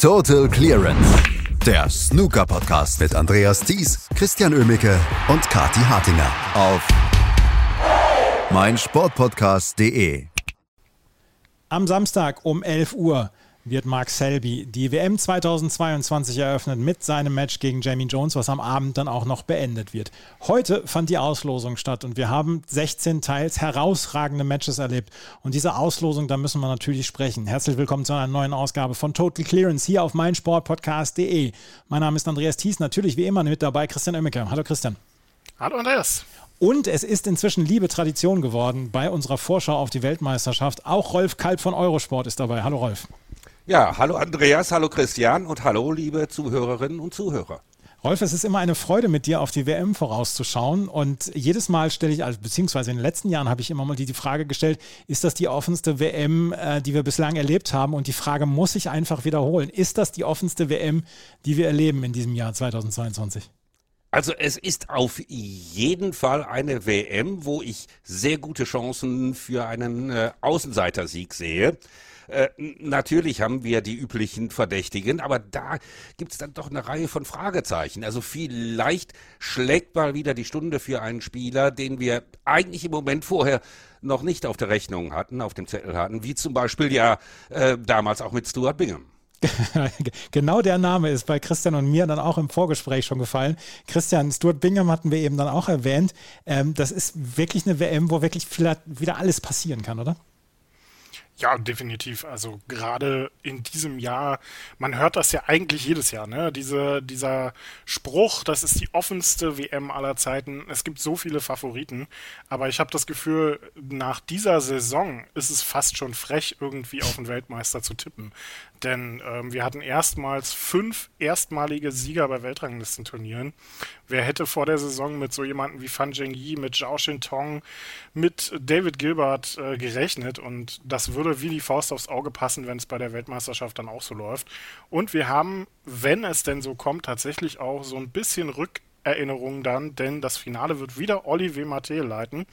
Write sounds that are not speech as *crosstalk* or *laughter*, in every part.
Total Clearance. Der Snooker-Podcast mit Andreas Thies, Christian Ömicke und Kati Hartinger auf meinsportpodcast.de. Am Samstag um 11 Uhr wird Mark Selby die WM 2022 eröffnet mit seinem Match gegen Jamie Jones, was am Abend dann auch noch beendet wird. Heute fand die Auslosung statt und wir haben 16 teils herausragende Matches erlebt. Und diese Auslosung, da müssen wir natürlich sprechen. Herzlich willkommen zu einer neuen Ausgabe von Total Clearance hier auf meinsportpodcast.de. Mein Name ist Andreas Thies, natürlich wie immer mit dabei Christian Oemmeke. Hallo Christian. Hallo Andreas. Und es ist inzwischen liebe Tradition geworden bei unserer Vorschau auf die Weltmeisterschaft. Auch Rolf Kalb von Eurosport ist dabei. Hallo Rolf. Ja, hallo Andreas, hallo Christian und hallo liebe Zuhörerinnen und Zuhörer. Rolf, es ist immer eine Freude, mit dir auf die WM vorauszuschauen. Und jedes Mal stelle ich, also, beziehungsweise in den letzten Jahren habe ich immer mal die, die Frage gestellt, ist das die offenste WM, äh, die wir bislang erlebt haben? Und die Frage muss ich einfach wiederholen. Ist das die offenste WM, die wir erleben in diesem Jahr 2022? Also es ist auf jeden Fall eine WM, wo ich sehr gute Chancen für einen äh, Außenseitersieg sehe. Äh, natürlich haben wir die üblichen Verdächtigen, aber da gibt es dann doch eine Reihe von Fragezeichen. Also vielleicht schlägt mal wieder die Stunde für einen Spieler, den wir eigentlich im Moment vorher noch nicht auf der Rechnung hatten, auf dem Zettel hatten, wie zum Beispiel ja äh, damals auch mit Stuart Bingham. *laughs* genau der Name ist bei Christian und mir dann auch im Vorgespräch schon gefallen. Christian, Stuart Bingham hatten wir eben dann auch erwähnt. Ähm, das ist wirklich eine WM, wo wirklich wieder alles passieren kann, oder? Ja, definitiv. Also gerade in diesem Jahr, man hört das ja eigentlich jedes Jahr, ne? Diese, dieser Spruch, das ist die offenste WM aller Zeiten. Es gibt so viele Favoriten, aber ich habe das Gefühl, nach dieser Saison ist es fast schon frech, irgendwie auf den Weltmeister zu tippen. Denn ähm, wir hatten erstmals fünf erstmalige Sieger bei Weltranglistenturnieren. Wer hätte vor der Saison mit so jemanden wie Fan Zhengyi, mit Zhao Shintong, mit David Gilbert äh, gerechnet? Und das würde wie die Faust aufs Auge passen, wenn es bei der Weltmeisterschaft dann auch so läuft. Und wir haben, wenn es denn so kommt, tatsächlich auch so ein bisschen Rückerinnerungen dann, denn das Finale wird wieder Olivier Maté leiten,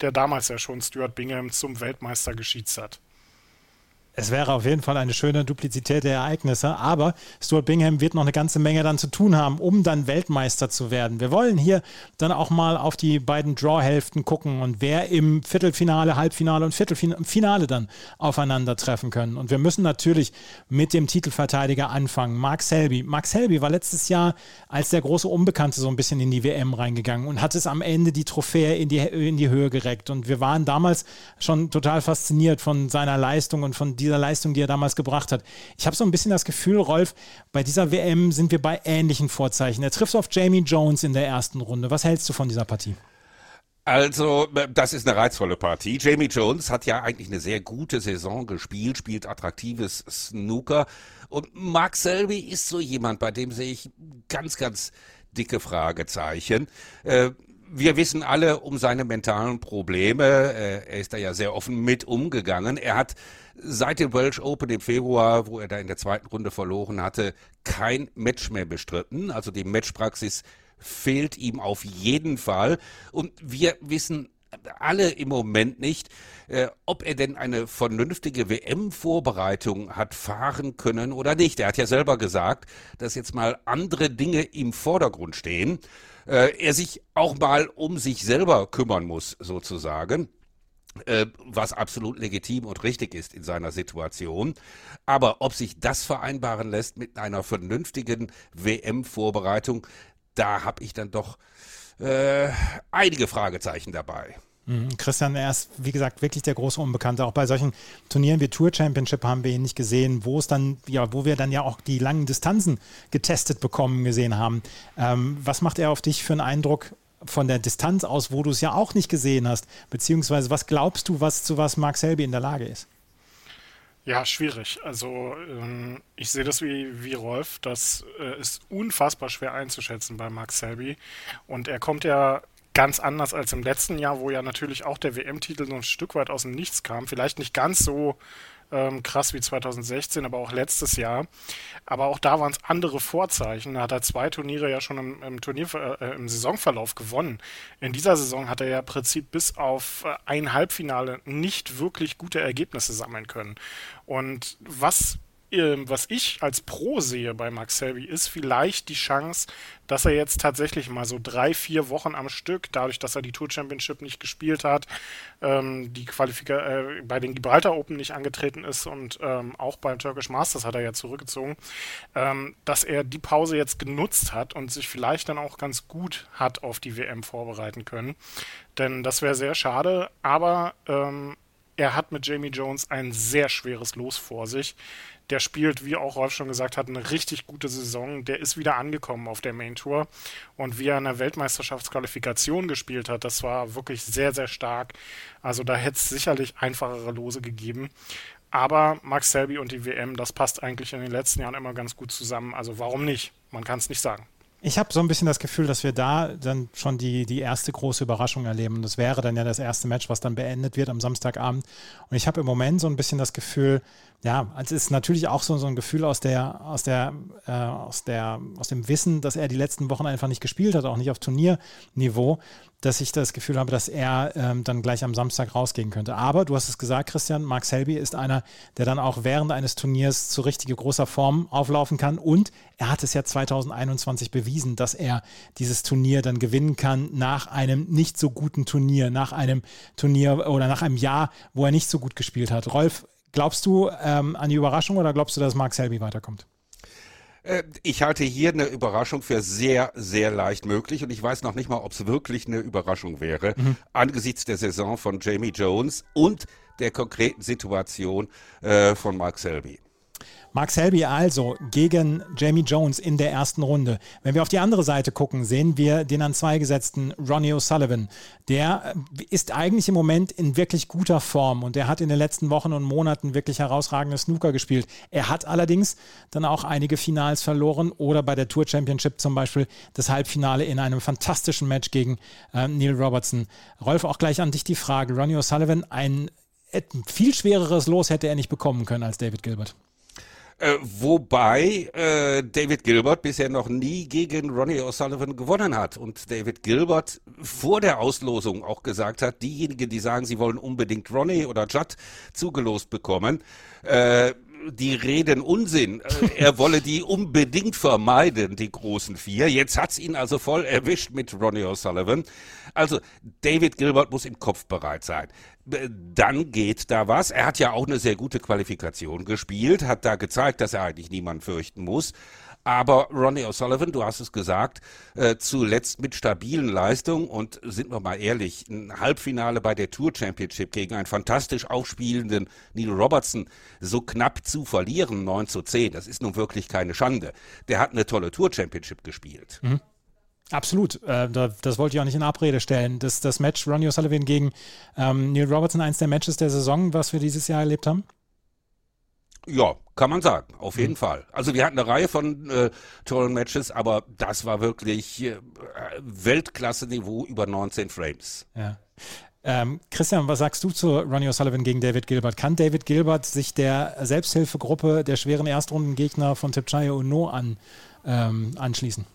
der damals ja schon Stuart Bingham zum Weltmeister geschiezt hat. Es wäre auf jeden Fall eine schöne Duplizität der Ereignisse, aber Stuart Bingham wird noch eine ganze Menge dann zu tun haben, um dann Weltmeister zu werden. Wir wollen hier dann auch mal auf die beiden Draw-Hälften gucken und wer im Viertelfinale, Halbfinale und Viertelfinale dann aufeinandertreffen können. Und wir müssen natürlich mit dem Titelverteidiger anfangen, Mark Selby. Mark Selby war letztes Jahr als der große Unbekannte so ein bisschen in die WM reingegangen und hat es am Ende die Trophäe in die, in die Höhe gereckt. Und wir waren damals schon total fasziniert von seiner Leistung und von dieser Leistung, die er damals gebracht hat. Ich habe so ein bisschen das Gefühl, Rolf, bei dieser WM sind wir bei ähnlichen Vorzeichen. Er trifft auf Jamie Jones in der ersten Runde. Was hältst du von dieser Partie? Also, das ist eine reizvolle Partie. Jamie Jones hat ja eigentlich eine sehr gute Saison gespielt, spielt attraktives Snooker. Und Mark Selby ist so jemand, bei dem sehe ich ganz, ganz dicke Fragezeichen. Äh, wir wissen alle um seine mentalen Probleme. Äh, er ist da ja sehr offen mit umgegangen. Er hat seit dem Welsh Open im Februar, wo er da in der zweiten Runde verloren hatte, kein Match mehr bestritten. Also die Matchpraxis fehlt ihm auf jeden Fall. Und wir wissen alle im Moment nicht, äh, ob er denn eine vernünftige WM-Vorbereitung hat fahren können oder nicht. Er hat ja selber gesagt, dass jetzt mal andere Dinge im Vordergrund stehen. Äh, er sich auch mal um sich selber kümmern muss, sozusagen. Äh, was absolut legitim und richtig ist in seiner Situation. Aber ob sich das vereinbaren lässt mit einer vernünftigen WM-Vorbereitung, da habe ich dann doch äh, einige Fragezeichen dabei. Mhm. Christian, er ist, wie gesagt, wirklich der große Unbekannte. Auch bei solchen Turnieren wie Tour Championship haben wir ihn nicht gesehen, wo es dann, ja, wo wir dann ja auch die langen Distanzen getestet bekommen gesehen haben. Ähm, was macht er auf dich für einen Eindruck von der Distanz aus, wo du es ja auch nicht gesehen hast? Beziehungsweise was glaubst du, was zu was Mark Selby in der Lage ist? Ja, schwierig. Also ähm, ich sehe das wie, wie Rolf. Das äh, ist unfassbar schwer einzuschätzen bei Mark Selby. Und er kommt ja ganz anders als im letzten Jahr, wo ja natürlich auch der WM-Titel so ein Stück weit aus dem Nichts kam. Vielleicht nicht ganz so ähm, krass wie 2016, aber auch letztes Jahr. Aber auch da waren es andere Vorzeichen. Da hat er zwei Turniere ja schon im, im Turnier, äh, im Saisonverlauf gewonnen. In dieser Saison hat er ja im Prinzip bis auf äh, ein Halbfinale nicht wirklich gute Ergebnisse sammeln können. Und was was ich als Pro sehe bei Max Selby, ist vielleicht die Chance, dass er jetzt tatsächlich mal so drei, vier Wochen am Stück, dadurch, dass er die Tour Championship nicht gespielt hat, ähm, die Qualifika äh, bei den Gibraltar Open nicht angetreten ist und ähm, auch beim Turkish Masters hat er ja zurückgezogen, ähm, dass er die Pause jetzt genutzt hat und sich vielleicht dann auch ganz gut hat auf die WM vorbereiten können. Denn das wäre sehr schade, aber ähm, er hat mit Jamie Jones ein sehr schweres Los vor sich. Der spielt, wie auch Rolf schon gesagt hat, eine richtig gute Saison. Der ist wieder angekommen auf der Main Tour. Und wie er in der Weltmeisterschaftsqualifikation gespielt hat, das war wirklich sehr, sehr stark. Also da hätte es sicherlich einfachere Lose gegeben. Aber Max Selby und die WM, das passt eigentlich in den letzten Jahren immer ganz gut zusammen. Also warum nicht? Man kann es nicht sagen. Ich habe so ein bisschen das Gefühl, dass wir da dann schon die, die erste große Überraschung erleben. Das wäre dann ja das erste Match, was dann beendet wird am Samstagabend. Und ich habe im Moment so ein bisschen das Gefühl, ja, also es ist natürlich auch so, so ein Gefühl aus der, aus der, äh, aus der, aus dem Wissen, dass er die letzten Wochen einfach nicht gespielt hat, auch nicht auf Turnierniveau, dass ich das Gefühl habe, dass er ähm, dann gleich am Samstag rausgehen könnte. Aber du hast es gesagt, Christian, Mark Selby ist einer, der dann auch während eines Turniers zu richtige großer Form auflaufen kann. Und er hat es ja 2021 bewiesen, dass er dieses Turnier dann gewinnen kann nach einem nicht so guten Turnier, nach einem Turnier oder nach einem Jahr, wo er nicht so gut gespielt hat. Rolf, Glaubst du ähm, an die Überraschung oder glaubst du, dass Mark Selby weiterkommt? Äh, ich halte hier eine Überraschung für sehr, sehr leicht möglich und ich weiß noch nicht mal, ob es wirklich eine Überraschung wäre, mhm. angesichts der Saison von Jamie Jones und der konkreten Situation äh, von Mark Selby. Mark Selby also gegen Jamie Jones in der ersten Runde. Wenn wir auf die andere Seite gucken, sehen wir den an zwei gesetzten Ronnie O'Sullivan. Der äh, ist eigentlich im Moment in wirklich guter Form und der hat in den letzten Wochen und Monaten wirklich herausragende Snooker gespielt. Er hat allerdings dann auch einige Finals verloren oder bei der Tour Championship zum Beispiel das Halbfinale in einem fantastischen Match gegen äh, Neil Robertson. Rolf, auch gleich an dich die Frage. Ronnie O'Sullivan, ein viel schwereres Los hätte er nicht bekommen können als David Gilbert. Äh, wobei äh, David Gilbert bisher noch nie gegen Ronnie O'Sullivan gewonnen hat. Und David Gilbert vor der Auslosung auch gesagt hat, diejenigen, die sagen, sie wollen unbedingt Ronnie oder Judd zugelost bekommen, äh, die reden Unsinn. Äh, er wolle die unbedingt vermeiden, die großen vier. Jetzt hat's ihn also voll erwischt mit Ronnie O'Sullivan. Also David Gilbert muss im Kopf bereit sein. Dann geht da was. Er hat ja auch eine sehr gute Qualifikation gespielt, hat da gezeigt, dass er eigentlich niemanden fürchten muss. Aber Ronnie O'Sullivan, du hast es gesagt, äh, zuletzt mit stabilen Leistungen und sind wir mal ehrlich, ein Halbfinale bei der Tour Championship gegen einen fantastisch aufspielenden Neil Robertson so knapp zu verlieren, 9 zu 10, das ist nun wirklich keine Schande. Der hat eine tolle Tour Championship gespielt. Mhm. Absolut, äh, das wollte ich auch nicht in Abrede stellen. Das, das Match Ronnie O'Sullivan gegen ähm, Neil Robertson, eins der Matches der Saison, was wir dieses Jahr erlebt haben? Ja, kann man sagen, auf jeden mhm. Fall. Also wir hatten eine Reihe von äh, tollen Matches, aber das war wirklich äh, Weltklasse-Niveau über 19 Frames. Ja. Ähm, Christian, was sagst du zu Ronnie O'Sullivan gegen David Gilbert? Kann David Gilbert sich der Selbsthilfegruppe der schweren Erstrundengegner von Tipchayo Uno an, ähm, anschließen?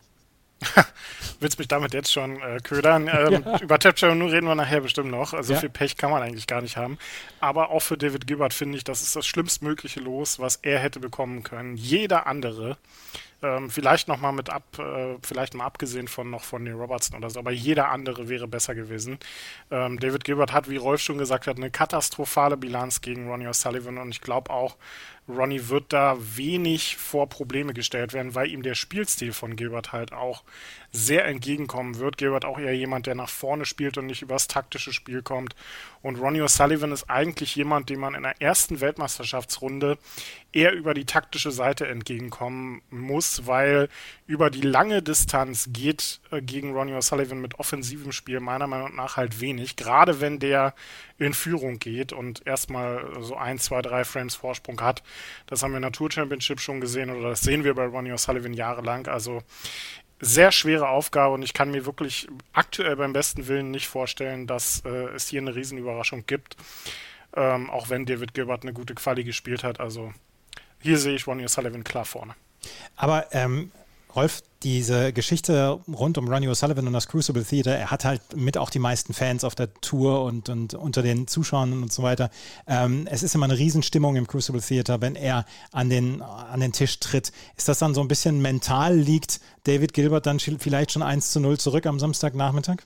*laughs* Willst mich damit jetzt schon äh, ködern? *laughs* Ähm, ja. Über Tapture nur reden wir nachher bestimmt noch. Also ja. viel Pech kann man eigentlich gar nicht haben. Aber auch für David Gilbert finde ich, das ist das schlimmstmögliche Los, was er hätte bekommen können. Jeder andere ähm, vielleicht noch mal mit ab, äh, vielleicht mal abgesehen von noch von Neil Robertson oder so, aber jeder andere wäre besser gewesen. Ähm, David Gilbert hat, wie Rolf schon gesagt hat, eine katastrophale Bilanz gegen Ronnie O'Sullivan und ich glaube auch, Ronnie wird da wenig vor Probleme gestellt werden, weil ihm der Spielstil von Gilbert halt auch sehr entgegenkommen wird. Gilbert auch eher jemand, der nach vorne spielt und nicht übers taktische Spiel kommt. Und Ronnie O'Sullivan ist eigentlich jemand, dem man in der ersten Weltmeisterschaftsrunde eher über die taktische Seite entgegenkommen muss, weil über die lange Distanz geht äh, gegen Ronnie O'Sullivan mit offensivem Spiel meiner Meinung nach halt wenig. Gerade wenn der in Führung geht und erstmal so ein, zwei, drei Frames Vorsprung hat. Das haben wir in der Tour Championship schon gesehen oder das sehen wir bei Ronnie O'Sullivan jahrelang. Also sehr schwere Aufgabe und ich kann mir wirklich aktuell beim besten Willen nicht vorstellen, dass äh, es hier eine Riesenüberraschung gibt. Ähm, auch wenn David Gilbert eine gute Quali gespielt hat. Also hier sehe ich Ronnie O'Sullivan klar vorne. Aber ähm, Rolf, diese Geschichte rund um Ronnie O'Sullivan und das Crucible Theater, er hat halt mit auch die meisten Fans auf der Tour und, und unter den Zuschauern und so weiter. Ähm, es ist immer eine Riesenstimmung im Crucible Theater, wenn er an den, an den Tisch tritt. Ist das dann so ein bisschen mental, liegt David Gilbert dann vielleicht schon 1 zu 0 zurück am Samstagnachmittag?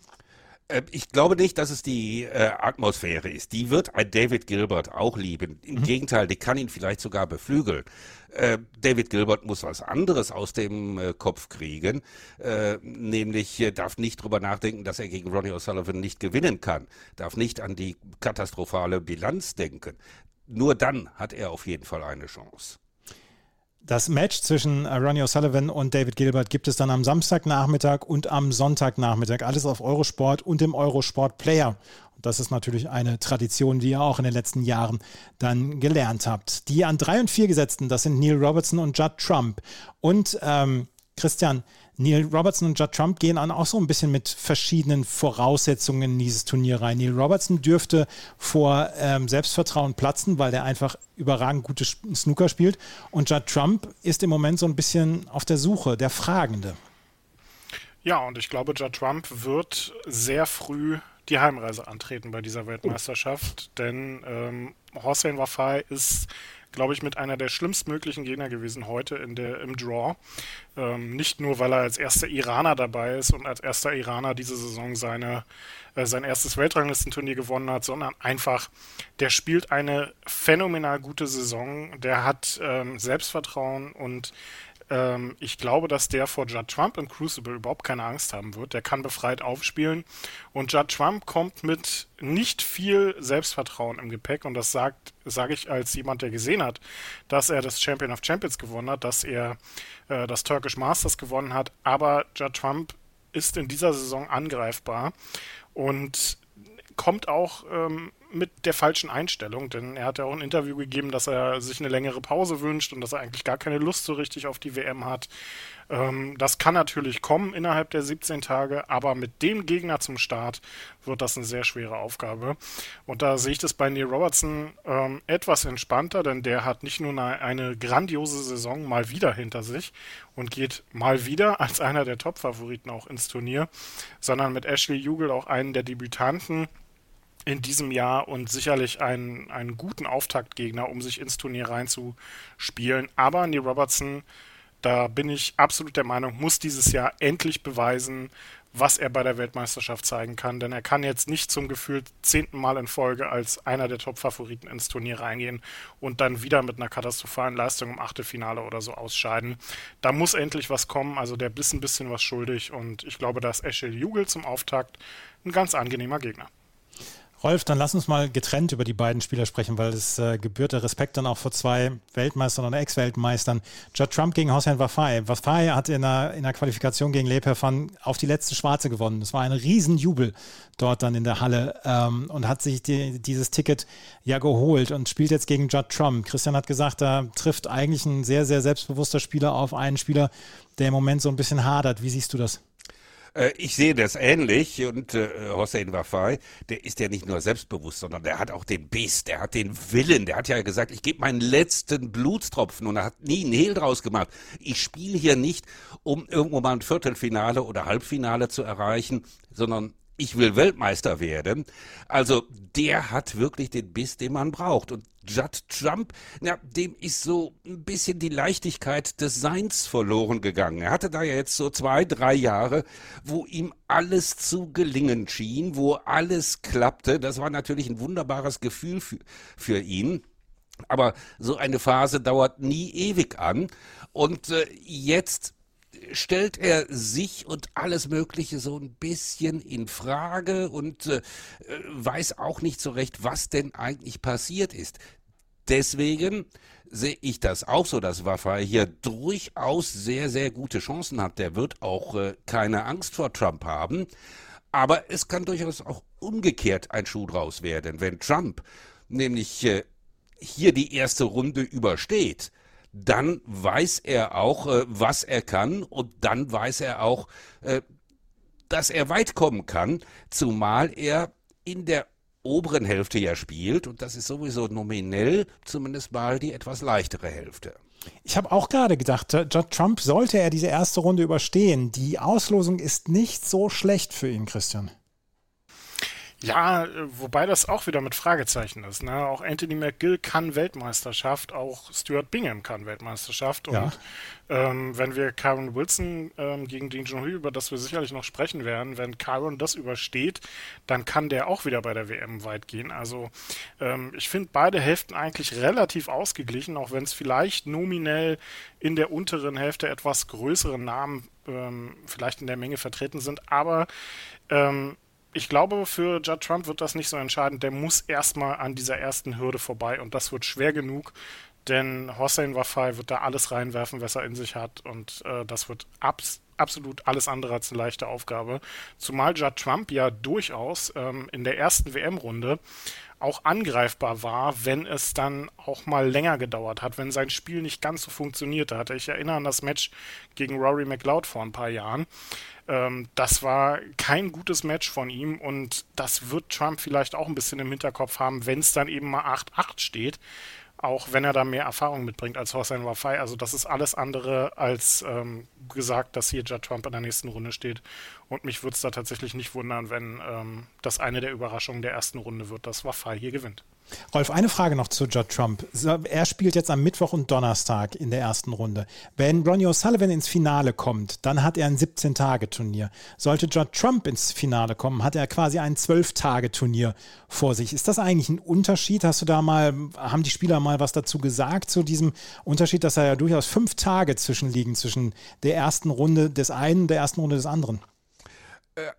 Äh, ich glaube nicht, dass es die äh, Atmosphäre ist. Die wird ein David Gilbert auch lieben. Im mhm. Gegenteil, die kann ihn vielleicht sogar beflügeln. Äh, David Gilbert muss was anderes aus dem äh, Kopf kriegen, äh, nämlich äh, darf nicht drüber nachdenken, dass er gegen Ronnie O'Sullivan nicht gewinnen kann, darf nicht an die katastrophale Bilanz denken. Nur dann hat er auf jeden Fall eine Chance. Das Match zwischen äh, Ronnie O'Sullivan und David Gilbert gibt es dann am Samstagnachmittag und am Sonntagnachmittag. Alles auf Eurosport und im Eurosport Player. Und das ist natürlich eine Tradition, die ihr auch in den letzten Jahren dann gelernt habt. Die an drei und vier gesetzten, das sind Neil Robertson und Judd Trump. Und ähm, Christian, Neil Robertson und Judd Trump gehen auch so ein bisschen mit verschiedenen Voraussetzungen in dieses Turnier rein. Neil Robertson dürfte vor ähm, Selbstvertrauen platzen, weil der einfach überragend gute Snooker spielt. Und Judd Trump ist im Moment so ein bisschen auf der Suche, der Fragende. Ja, und ich glaube, Judd Trump wird sehr früh die Heimreise antreten bei dieser Weltmeisterschaft, denn ähm, Hossein Wafai ist glaube ich, mit einer der schlimmstmöglichen Gegner gewesen heute in der, im Draw. Ähm, nicht nur, weil er als erster Iraner dabei ist und als erster Iraner diese Saison seine, äh, sein erstes Weltranglistenturnier gewonnen hat, sondern einfach, der spielt eine phänomenal gute Saison. Der hat ähm, Selbstvertrauen und ähm, ich glaube, dass der vor Judd Trump im Crucible überhaupt keine Angst haben wird. Der kann befreit aufspielen. Und Judd Trump kommt mit nicht viel Selbstvertrauen im Gepäck. Und das sagt, sage ich als jemand, der gesehen hat, dass er das Champion of Champions gewonnen hat, dass er äh, das Turkish Masters gewonnen hat. Aber Judd Trump ist in dieser Saison angreifbar und kommt auch ähm, mit der falschen Einstellung, denn er hat ja auch ein Interview gegeben, dass er sich eine längere Pause wünscht und dass er eigentlich gar keine Lust so richtig auf die WM hat. Ähm, das kann natürlich kommen innerhalb der 17 Tage, aber mit dem Gegner zum Start wird das eine sehr schwere Aufgabe. Und da sehe ich das bei Neil Robertson ähm, etwas entspannter, denn der hat nicht nur eine, eine grandiose Saison mal wieder hinter sich und geht mal wieder als einer der Top-Favoriten auch ins Turnier, sondern mit Ashley Jugel auch einen der Debütanten in diesem Jahr und sicherlich einen, einen guten Auftaktgegner, um sich ins Turnier reinzuspielen. Aber Neil Robertson, da bin ich absolut der Meinung, muss dieses Jahr endlich beweisen, was er bei der Weltmeisterschaft zeigen kann. Denn er kann jetzt nicht zum gefühlt zehnten Mal in Folge als einer der Top-Favoriten ins Turnier reingehen und dann wieder mit einer katastrophalen Leistung im Achtelfinale oder so ausscheiden. Da muss endlich was kommen. Also der ist ein bisschen was schuldig und ich glaube, da ist Eschel Jugel zum Auftakt ein ganz angenehmer Gegner. Rolf, dann lass uns mal getrennt über die beiden Spieler sprechen, weil es äh, gebührt der Respekt dann auch vor zwei Weltmeistern oder Ex-Weltmeistern. Judd Trump gegen Hossein Wafai. Wafai hat in der, in der Qualifikation gegen Leperfan auf die letzte Schwarze gewonnen. Das war ein Riesenjubel dort dann in der Halle ähm, und hat sich die, dieses Ticket ja geholt und spielt jetzt gegen Judd Trump. Christian hat gesagt, da trifft eigentlich ein sehr, sehr selbstbewusster Spieler auf einen Spieler, der im Moment so ein bisschen hadert. Wie siehst du das? Äh, ich sehe das ähnlich und äh, Hossein Wafai, der ist ja nicht nur selbstbewusst, sondern der hat auch den Biss, der hat den Willen, der hat ja gesagt, ich gebe meinen letzten Blutstropfen und er hat nie einen Hehl draus gemacht. Ich spiele hier nicht, um irgendwo mal ein Viertelfinale oder Halbfinale zu erreichen, sondern ich will Weltmeister werden. Also der hat wirklich den Biss, den man braucht. Und Judd Trump, ja, dem ist so ein bisschen die Leichtigkeit des Seins verloren gegangen. Er hatte da ja jetzt so zwei, drei Jahre, wo ihm alles zu gelingen schien, wo alles klappte. Das war natürlich ein wunderbares Gefühl für, für ihn. Aber so eine Phase dauert nie ewig an. Und äh, jetzt stellt er sich und alles Mögliche so ein bisschen in Frage und äh, weiß auch nicht so recht, was denn eigentlich passiert ist. Deswegen sehe ich das auch so, dass Waffa hier durchaus sehr, sehr gute Chancen hat. Der wird auch äh, keine Angst vor Trump haben. Aber es kann durchaus auch umgekehrt ein Schuh draus werden. Wenn Trump nämlich äh, hier die erste Runde übersteht, dann weiß er auch, äh, was er kann und dann weiß er auch, äh, dass er weit kommen kann, zumal er in der oberen Hälfte ja spielt und das ist sowieso nominell zumindest mal die etwas leichtere Hälfte. Ich habe auch gerade gedacht, Judd Trump sollte er diese erste Runde überstehen. Die Auslosung ist nicht so schlecht für ihn, Christian. Ja, wobei das auch wieder mit Fragezeichen ist. Ne? Auch Anthony McGill kann Weltmeisterschaft, auch Stuart Bingham kann Weltmeisterschaft. Und ja. ähm, wenn wir Kyron Wilson ähm, gegen Dean John über das wir sicherlich noch sprechen werden, wenn Kyron das übersteht, dann kann der auch wieder bei der WM weit gehen. Also ähm, ich finde beide Hälften eigentlich relativ ausgeglichen, auch wenn es vielleicht nominell in der unteren Hälfte etwas größere Namen ähm, vielleicht in der Menge vertreten sind. Aber ähm, ich glaube, für Judd Trump wird das nicht so entscheidend. Der muss erstmal an dieser ersten Hürde vorbei und das wird schwer genug, denn Hossein Wafai wird da alles reinwerfen, was er in sich hat und äh, das wird abs absolut alles andere als eine leichte Aufgabe. Zumal Judd Trump ja durchaus ähm, in der ersten WM-Runde auch angreifbar war, wenn es dann auch mal länger gedauert hat, wenn sein Spiel nicht ganz so funktionierte hatte. Ich erinnere an das Match gegen Rory McLeod vor ein paar Jahren. Ähm, das war kein gutes Match von ihm und das wird Trump vielleicht auch ein bisschen im Hinterkopf haben, wenn es dann eben mal 8-8 steht. Auch wenn er da mehr Erfahrung mitbringt als Hossein Wafai. Also das ist alles andere als ähm, gesagt, dass hier Judd Trump in der nächsten Runde steht. Und mich würde es da tatsächlich nicht wundern, wenn ähm, das eine der Überraschungen der ersten Runde wird, dass Wafai hier gewinnt. Rolf, eine Frage noch zu Judd Trump. Er spielt jetzt am Mittwoch und Donnerstag in der ersten Runde. Wenn Ronnie O'Sullivan ins Finale kommt, dann hat er ein 17-Tage-Turnier. Sollte Judd Trump ins Finale kommen, hat er quasi ein 12-Tage-Turnier vor sich. Ist das eigentlich ein Unterschied? Hast du da mal, haben die Spieler mal was dazu gesagt zu diesem Unterschied, dass da ja durchaus fünf Tage zwischenliegen zwischen der ersten Runde des einen und der ersten Runde des anderen?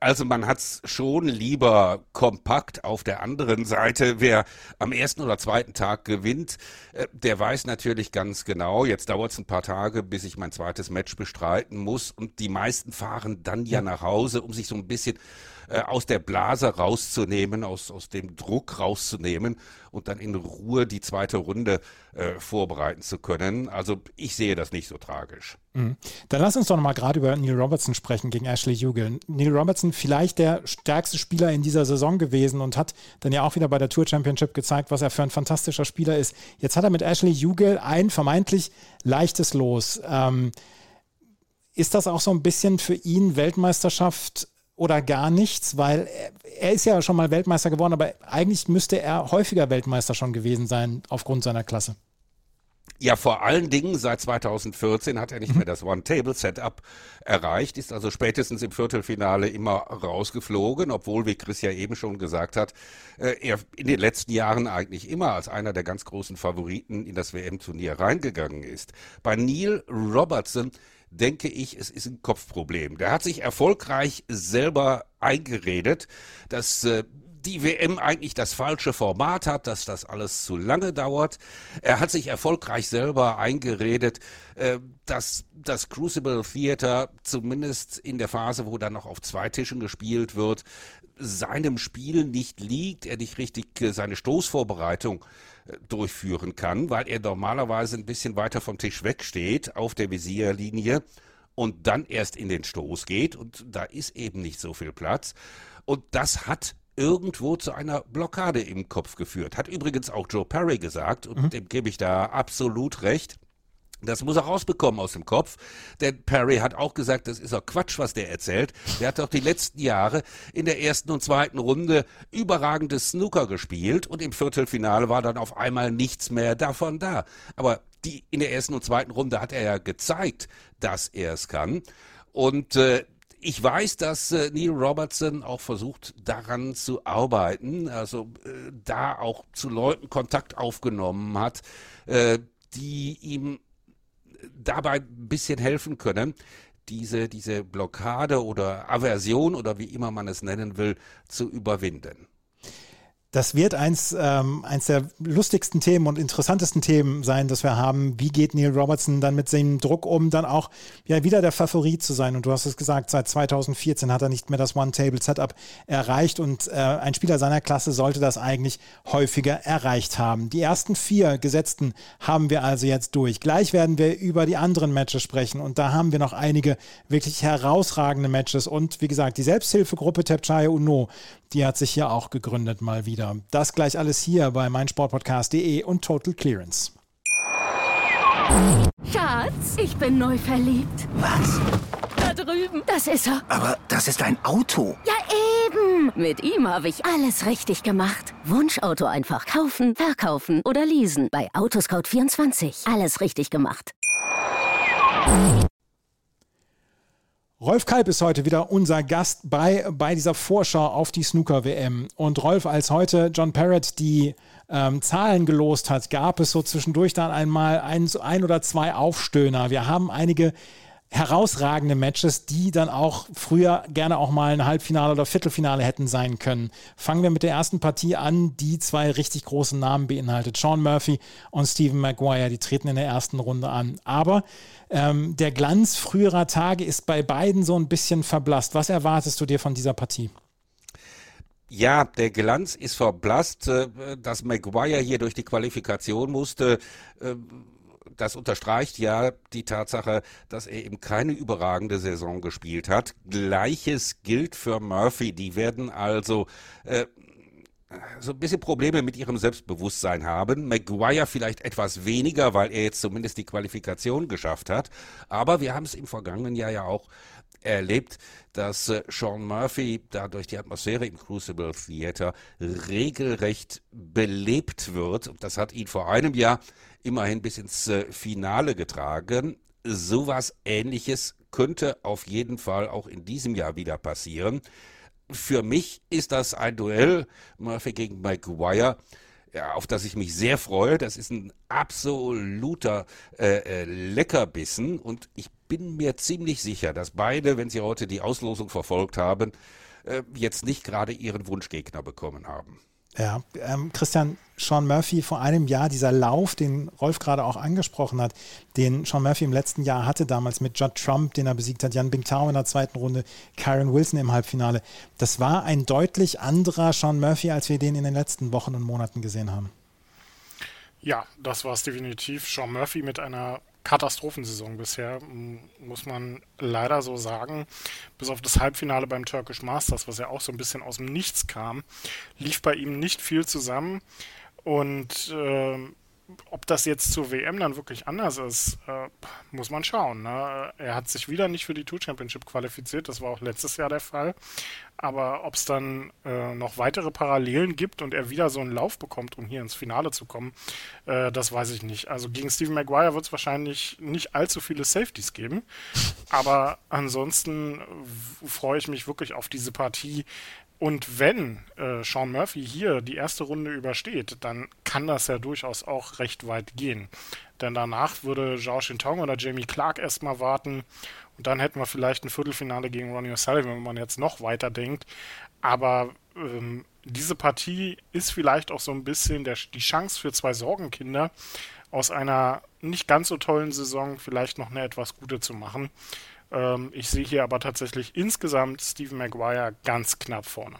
Also man hat es schon lieber kompakt. Auf der anderen Seite, wer am ersten oder zweiten Tag gewinnt, äh, der weiß natürlich ganz genau, jetzt dauert es ein paar Tage, bis ich mein zweites Match bestreiten muss. Und die meisten fahren dann ja nach Hause, um sich so ein bisschen äh, aus der Blase rauszunehmen, aus, aus dem Druck rauszunehmen und dann in Ruhe die zweite Runde äh, vorbereiten zu können. Also ich sehe das nicht so tragisch. Mhm. Dann lass uns doch nochmal gerade über Neil Robertson sprechen gegen Ashley Hugel. Neil Robertson vielleicht der stärkste Spieler in dieser Saison gewesen und hat dann ja auch wieder bei der Tour Championship gezeigt, was er für ein fantastischer Spieler ist. Jetzt hat er mit Ashley Hugel ein vermeintlich leichtes Los. Ähm, ist das auch so ein bisschen für ihn Weltmeisterschaft oder gar nichts, weil er ist ja schon mal Weltmeister geworden, aber eigentlich müsste er häufiger Weltmeister schon gewesen sein aufgrund seiner Klasse. Ja, vor allen Dingen seit 2014 hat er nicht mehr das One-Table-Setup erreicht, ist also spätestens im Viertelfinale immer rausgeflogen, obwohl, wie Chris ja eben schon gesagt hat, äh, er in den letzten Jahren eigentlich immer als einer der ganz großen Favoriten in das WM-Turnier reingegangen ist. Bei Neil Robertson denke ich, es ist ein Kopfproblem. Der hat sich erfolgreich selber eingeredet, dass äh, die WM eigentlich das falsche Format hat, dass das alles zu lange dauert. Er hat sich erfolgreich selber eingeredet, äh, dass das Crucible Theater zumindest in der Phase, wo dann noch auf zwei Tischen gespielt wird, seinem Spiel nicht liegt, er nicht richtig äh, seine Stoßvorbereitung durchführen kann, weil er normalerweise ein bisschen weiter vom Tisch wegsteht auf der Visierlinie und dann erst in den Stoß geht und da ist eben nicht so viel Platz und das hat irgendwo zu einer Blockade im Kopf geführt. Hat übrigens auch Joe Perry gesagt und mhm. dem gebe ich da absolut recht. Das muss er rausbekommen aus dem Kopf. Denn Perry hat auch gesagt, das ist doch Quatsch, was der erzählt. Der hat doch die letzten Jahre in der ersten und zweiten Runde überragendes Snooker gespielt und im Viertelfinale war dann auf einmal nichts mehr davon da. Aber die, in der ersten und zweiten Runde hat er ja gezeigt, dass er es kann. Und äh, ich weiß, dass äh, Neil Robertson auch versucht, daran zu arbeiten, also äh, da auch zu Leuten Kontakt aufgenommen hat, äh, die ihm dabei ein bisschen helfen können, diese, diese Blockade oder Aversion oder wie immer man es nennen will, zu überwinden. Das wird eins, ähm, eins der lustigsten Themen und interessantesten Themen sein, das wir haben. Wie geht Neil Robertson dann mit seinem Druck um, dann auch ja, wieder der Favorit zu sein? Und du hast es gesagt, seit 2014 hat er nicht mehr das One-Table-Setup erreicht und äh, ein Spieler seiner Klasse sollte das eigentlich häufiger erreicht haben. Die ersten vier Gesetzten haben wir also jetzt durch. Gleich werden wir über die anderen Matches sprechen und da haben wir noch einige wirklich herausragende Matches und wie gesagt, die Selbsthilfegruppe Tepchaya Uno, die hat sich hier auch gegründet mal wieder wieder. Das gleich alles hier bei meinsportpodcast.de und Total Clearance. Schatz, ich bin neu verliebt. Was? Da drüben. Das ist er. Aber das ist ein Auto. Ja, eben. Mit ihm habe ich alles richtig gemacht. Wunschauto einfach kaufen, verkaufen oder leasen. Bei Autoscout24. Alles richtig gemacht. Rolf Kalb ist heute wieder unser Gast bei, bei dieser Vorschau auf die Snooker-WM. Und Rolf, als heute John Parrott die ähm, Zahlen gelost hat, gab es so zwischendurch dann einmal ein, ein oder zwei Aufstöhner. Wir haben einige herausragende Matches, die dann auch früher gerne auch mal ein Halbfinale oder Viertelfinale hätten sein können. Fangen wir mit der ersten Partie an, die zwei richtig großen Namen beinhaltet. Sean Murphy und Stephen Maguire, die treten in der ersten Runde an. Aber ähm, der Glanz früherer Tage ist bei beiden so ein bisschen verblasst. Was erwartest du dir von dieser Partie? Ja, der Glanz ist verblasst, äh, dass Maguire hier durch die Qualifikation musste äh, das unterstreicht ja die Tatsache, dass er eben keine überragende Saison gespielt hat. Gleiches gilt für Murphy. Die werden also äh, so ein bisschen Probleme mit ihrem Selbstbewusstsein haben. Maguire vielleicht etwas weniger, weil er jetzt zumindest die Qualifikation geschafft hat. Aber wir haben es im vergangenen Jahr ja auch erlebt, dass äh, Sean Murphy dadurch die Atmosphäre im Crucible Theater regelrecht belebt wird. Das hat ihn vor einem Jahr immerhin bis ins äh, Finale getragen. Sowas ähnliches könnte auf jeden Fall auch in diesem Jahr wieder passieren. Für mich ist das ein Duell Murphy gegen Maguire, ja, auf das ich mich sehr freue. Das ist ein absoluter äh, äh, Leckerbissen und ich bin mir ziemlich sicher, dass beide, wenn sie heute die Auslosung verfolgt haben, äh, jetzt nicht gerade ihren Wunschgegner bekommen haben. Ja, ähm, Christian, Sean Murphy vor einem Jahr, dieser Lauf, den Rolf gerade auch angesprochen hat, den Sean Murphy im letzten Jahr hatte, damals mit Judd Trump, den er besiegt hat, Jan Bingtao in der zweiten Runde, Kyron Wilson im Halbfinale, das war ein deutlich anderer Sean Murphy, als wir den in den letzten Wochen und Monaten gesehen haben. Ja, das war es definitiv. Sean Murphy mit einer Katastrophensaison bisher, muss man leider so sagen. Bis auf das Halbfinale beim Turkish Masters, was ja auch so ein bisschen aus dem Nichts kam, lief bei ihm nicht viel zusammen. Und äh, ob das jetzt zur WM dann wirklich anders ist, äh, muss man schauen. Ne? Er hat sich wieder nicht für die Tour Championship qualifiziert, das war auch letztes Jahr der Fall. Aber ob es dann äh, noch weitere Parallelen gibt und er wieder so einen Lauf bekommt, um hier ins Finale zu kommen, äh, das weiß ich nicht. Also gegen Stephen Maguire wird es wahrscheinlich nicht allzu viele Safeties geben. Aber ansonsten freue ich mich wirklich auf diese Partie. Und wenn äh, Sean Murphy hier die erste Runde übersteht, dann kann das ja durchaus auch recht weit gehen. Denn danach würde Zhao Shintong oder Jamie Clark erstmal warten und dann hätten wir vielleicht ein Viertelfinale gegen Ronnie O'Sullivan, wenn man jetzt noch weiter denkt. Aber ähm, diese Partie ist vielleicht auch so ein bisschen der, die Chance für zwei Sorgenkinder aus einer nicht ganz so tollen Saison vielleicht noch eine etwas gute zu machen. Ähm, ich sehe hier aber tatsächlich insgesamt Stephen Maguire ganz knapp vorne.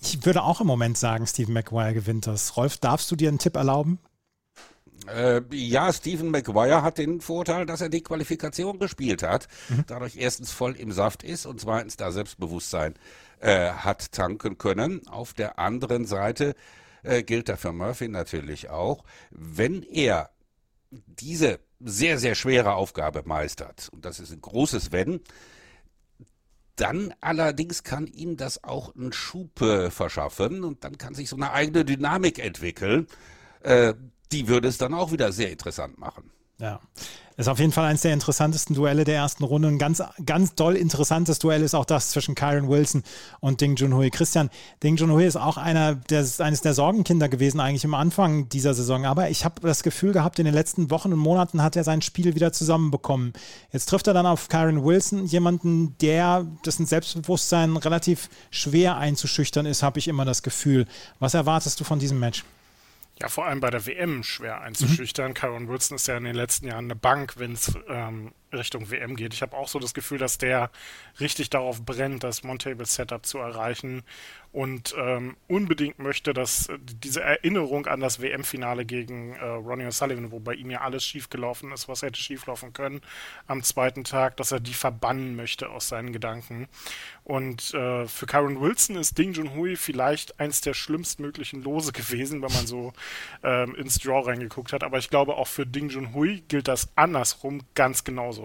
Ich würde auch im Moment sagen, Stephen Maguire gewinnt das. Rolf, darfst du dir einen Tipp erlauben? Äh, ja, Stephen Maguire hat den Vorteil, dass er die Qualifikation gespielt hat, mhm. dadurch erstens voll im Saft ist und zweitens da Selbstbewusstsein äh, hat tanken können. Auf der anderen Seite äh, gilt da für Murphy natürlich auch, wenn er diese sehr, sehr schwere Aufgabe meistert, und das ist ein großes Wenn, dann allerdings kann ihm das auch einen Schub äh, verschaffen und dann kann sich so eine eigene Dynamik entwickeln. Äh, die würde es dann auch wieder sehr interessant machen. Ja, ist auf jeden Fall eines der interessantesten Duelle der ersten Runde. Ein ganz, ganz doll interessantes Duell ist auch das zwischen Kyron Wilson und Ding Junhui. Christian, Ding Junhui ist auch einer der, eines der Sorgenkinder gewesen eigentlich im Anfang dieser Saison. Aber ich habe das Gefühl gehabt, in den letzten Wochen und Monaten hat er sein Spiel wieder zusammenbekommen. Jetzt trifft er dann auf Kyron Wilson, jemanden, der, dessen Selbstbewusstsein relativ schwer einzuschüchtern ist, habe ich immer das Gefühl. Was erwartest du von diesem Match? Ja, vor allem bei der WM schwer einzuschüchtern. Mhm. Kyron Wilson ist ja in den letzten Jahren eine Bank, wenn es ähm, Richtung WM geht. Ich habe auch so das Gefühl, dass der richtig darauf brennt, das Montable Setup zu erreichen und ähm, unbedingt möchte, dass äh, diese Erinnerung an das WM-Finale gegen äh, Ronnie O'Sullivan, wo bei ihm ja alles schiefgelaufen ist, was hätte schieflaufen können am zweiten Tag, dass er die verbannen möchte aus seinen Gedanken. Und äh, für Karen Wilson ist Ding Junhui vielleicht eins der schlimmstmöglichen Lose gewesen, wenn man so ähm, ins Draw reingeguckt hat. Aber ich glaube, auch für Ding Junhui gilt das andersrum ganz genauso.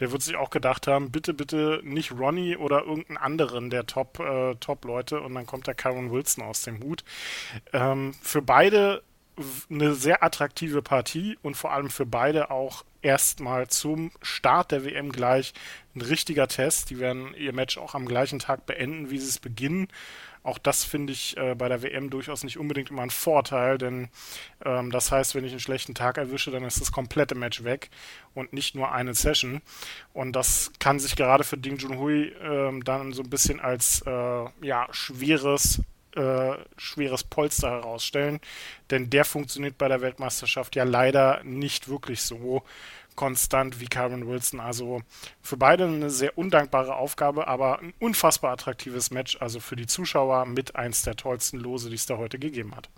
Der wird sich auch gedacht haben, bitte, bitte nicht Ronnie oder irgendeinen anderen der Top, äh, Top-Leute und dann kommt der Karen Wilson aus dem Hut. Ähm, für beide eine sehr attraktive Partie und vor allem für beide auch erstmal zum Start der WM gleich ein richtiger Test. Die werden ihr Match auch am gleichen Tag beenden, wie sie es beginnen. Auch das finde ich äh, bei der WM durchaus nicht unbedingt immer ein Vorteil, denn ähm, das heißt, wenn ich einen schlechten Tag erwische, dann ist das komplette Match weg und nicht nur eine Session. Und das kann sich gerade für Ding Junhui äh, dann so ein bisschen als äh, ja, schweres äh, schweres Polster herausstellen, denn der funktioniert bei der Weltmeisterschaft ja leider nicht wirklich so konstant wie Karen Wilson. Also für beide eine sehr undankbare Aufgabe, aber ein unfassbar attraktives Match. Also für die Zuschauer mit eins der tollsten Lose, die es da heute gegeben hat.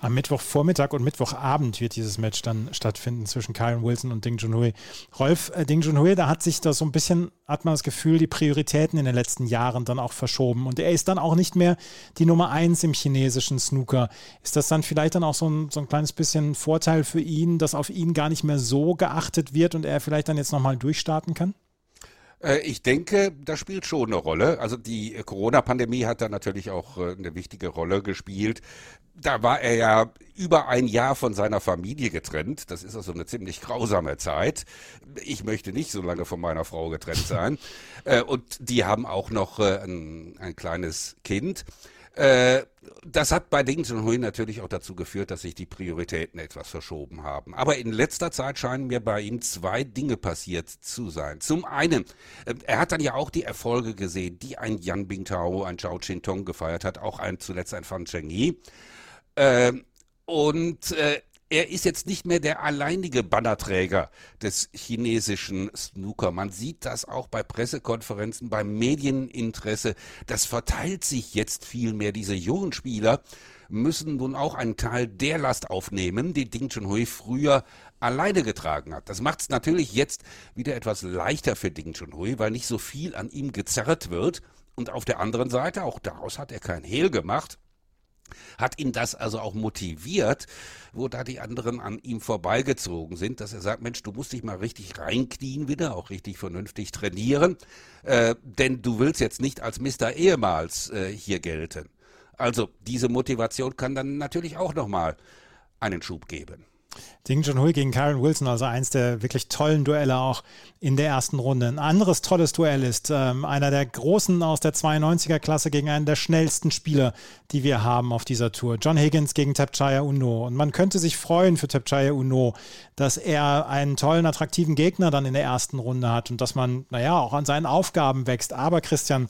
Am Mittwochvormittag und Mittwochabend wird dieses Match dann stattfinden zwischen Kyron Wilson und Ding Junhui. Rolf, äh, Ding Junhui, da hat sich da so ein bisschen, hat man das Gefühl, die Prioritäten in den letzten Jahren dann auch verschoben. Und er ist dann auch nicht mehr die Nummer eins im chinesischen Snooker. Ist das dann vielleicht dann auch so ein, so ein kleines bisschen Vorteil für ihn, dass auf ihn gar nicht mehr so geachtet wird und er vielleicht dann jetzt nochmal durchstarten kann? Äh, ich denke, das spielt schon eine Rolle. Also die Corona-Pandemie hat da natürlich auch äh, eine wichtige Rolle gespielt. Da war er ja über ein Jahr von seiner Familie getrennt. Das ist also eine ziemlich grausame Zeit. Ich möchte nicht so lange von meiner Frau getrennt sein. *laughs* Äh, und die haben auch noch ein, ein kleines Kind. Äh, das hat bei Ding Junhui natürlich auch dazu geführt, dass sich die Prioritäten etwas verschoben haben. Aber in letzter Zeit scheinen mir bei ihm zwei Dinge passiert zu sein. Zum einen, äh, er hat dann ja auch die Erfolge gesehen, die ein Yan Bingtao, ein Zhao Qintong gefeiert hat, auch ein, zuletzt ein Fan Chengyi. Äh, und äh, er ist jetzt nicht mehr der alleinige Bannerträger des chinesischen Snooker. Man sieht das auch bei Pressekonferenzen, beim Medieninteresse. Das verteilt sich jetzt viel mehr. Diese jungen Spieler müssen nun auch einen Teil der Last aufnehmen, die Ding Chunhui früher alleine getragen hat. Das macht es natürlich jetzt wieder etwas leichter für Ding Chunhui, weil nicht so viel an ihm gezerrt wird. Und auf der anderen Seite, auch daraus hat er kein Hehl gemacht, hat ihn das also auch motiviert, wo da die anderen an ihm vorbeigezogen sind, dass er sagt, Mensch, du musst dich mal richtig reinknien wieder, auch richtig vernünftig trainieren, äh, denn du willst jetzt nicht als Mr. Ehemals äh, hier gelten. Also diese Motivation kann dann natürlich auch nochmal einen Schub geben. Ding Junhui gegen Karen Wilson, also eins der wirklich tollen Duelle auch in der ersten Runde. Ein anderes tolles Duell ist ähm, einer der Großen aus der 92er-Klasse gegen einen der schnellsten Spieler, die wir haben auf dieser Tour. John Higgins gegen Tapchaya Uno. Und man könnte sich freuen für Tapchaya Uno, dass er einen tollen, attraktiven Gegner dann in der ersten Runde hat und dass man, naja, auch an seinen Aufgaben wächst. Aber Christian,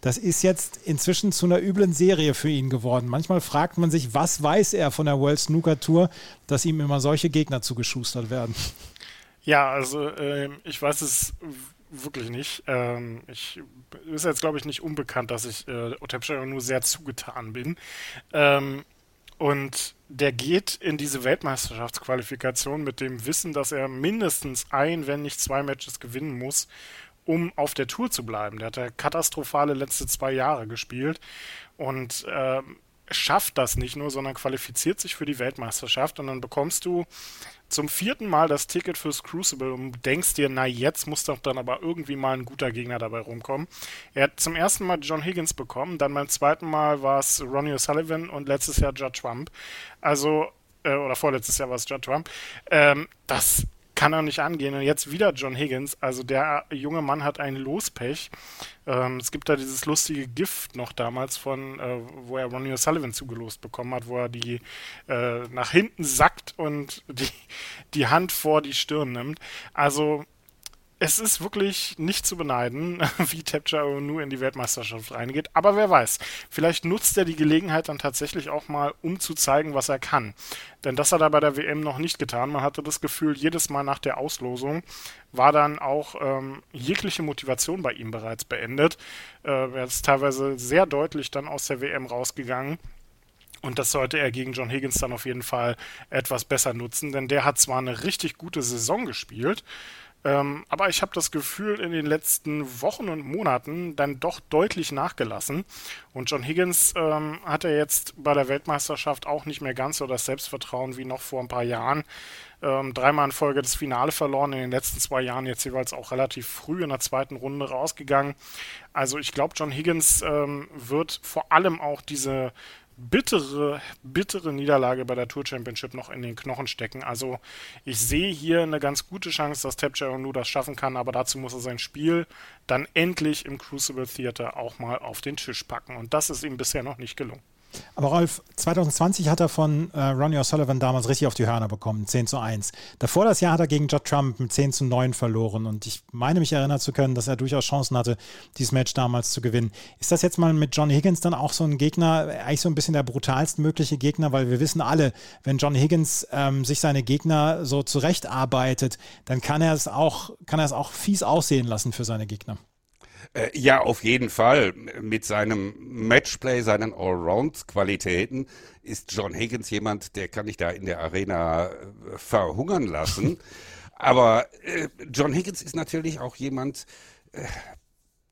das ist jetzt inzwischen zu einer üblen Serie für ihn geworden. Manchmal fragt man sich, was weiß er von der World Snooker Tour, dass ihm immer solche Gegner zugeschustert werden. Ja, also äh, ich weiß es wirklich nicht. Ähm, ich ist jetzt, glaube ich, nicht unbekannt, dass ich äh, Otepschero nur sehr zugetan bin. Ähm, und der geht in diese Weltmeisterschaftsqualifikation mit dem Wissen, dass er mindestens ein, wenn nicht zwei Matches gewinnen muss, um auf der Tour zu bleiben. Der hat ja katastrophale letzte zwei Jahre gespielt und äh, schafft das nicht nur, sondern qualifiziert sich für die Weltmeisterschaft und dann bekommst du zum vierten Mal das Ticket fürs Crucible und denkst dir, na jetzt muss doch dann aber irgendwie mal ein guter Gegner dabei rumkommen. Er hat zum ersten Mal John Higgins bekommen, dann beim zweiten Mal war es Ronnie O'Sullivan und letztes Jahr Judd Trump. Also, äh, oder vorletztes Jahr war es Judd Trump. Ähm, das kann er nicht angehen. Und jetzt wieder John Higgins. Also der junge Mann hat ein Lospech. Ähm, es gibt da dieses lustige Gift noch damals von, äh, wo er Ronnie O'Sullivan zugelost bekommen hat, wo er die äh, nach hinten sackt und *laughs* die, die Hand vor die Stirn nimmt. Also es ist wirklich nicht zu beneiden, *laughs* wie Tapcha nu in die Weltmeisterschaft reingeht. Aber wer weiß, vielleicht nutzt er die Gelegenheit dann tatsächlich auch mal, um zu zeigen, was er kann. Denn das hat er bei der WM noch nicht getan. Man hatte das Gefühl, jedes Mal nach der Auslosung war dann auch ähm, jegliche Motivation bei ihm bereits beendet. Äh, er ist teilweise sehr deutlich dann aus der WM rausgegangen. Und das sollte er gegen John Higgins dann auf jeden Fall etwas besser nutzen, denn der hat zwar eine richtig gute Saison gespielt, ähm, aber ich habe das Gefühl, in den letzten Wochen und Monaten dann doch deutlich nachgelassen. Und John Higgins ähm, hat er jetzt bei der Weltmeisterschaft auch nicht mehr ganz so das Selbstvertrauen wie noch vor ein paar Jahren. Ähm, dreimal in Folge das Finale verloren, in den letzten zwei Jahren jetzt jeweils auch relativ früh in der zweiten Runde rausgegangen. Also ich glaube, John Higgins ähm, wird vor allem auch diese bittere, bittere Niederlage bei der Tour Championship noch in den Knochen stecken. Also ich sehe hier eine ganz gute Chance, dass Tapcher Nu das schaffen kann, aber dazu muss er sein Spiel dann endlich im Crucible Theater auch mal auf den Tisch packen. Und das ist ihm bisher noch nicht gelungen. Aber Rolf, 2020 hat er von äh, Ronnie O'Sullivan damals richtig auf die Hörner bekommen, 10 zu 1. Davor das Jahr hat er gegen Judd Trump mit 10 zu 9 verloren und ich meine mich erinnern zu können, dass er durchaus Chancen hatte, dieses Match damals zu gewinnen. Ist das jetzt mal mit Johnny Higgins dann auch so ein Gegner, eigentlich so ein bisschen der brutalst mögliche Gegner, weil wir wissen alle, wenn John Higgins ähm, sich seine Gegner so zurechtarbeitet, dann kann er es auch, kann er es auch fies aussehen lassen für seine Gegner. Äh, ja, auf jeden Fall. Mit seinem Matchplay, seinen Allround-Qualitäten ist John Higgins jemand, der kann ich da in der Arena äh, verhungern lassen. *laughs* Aber äh, John Higgins ist natürlich auch jemand, äh,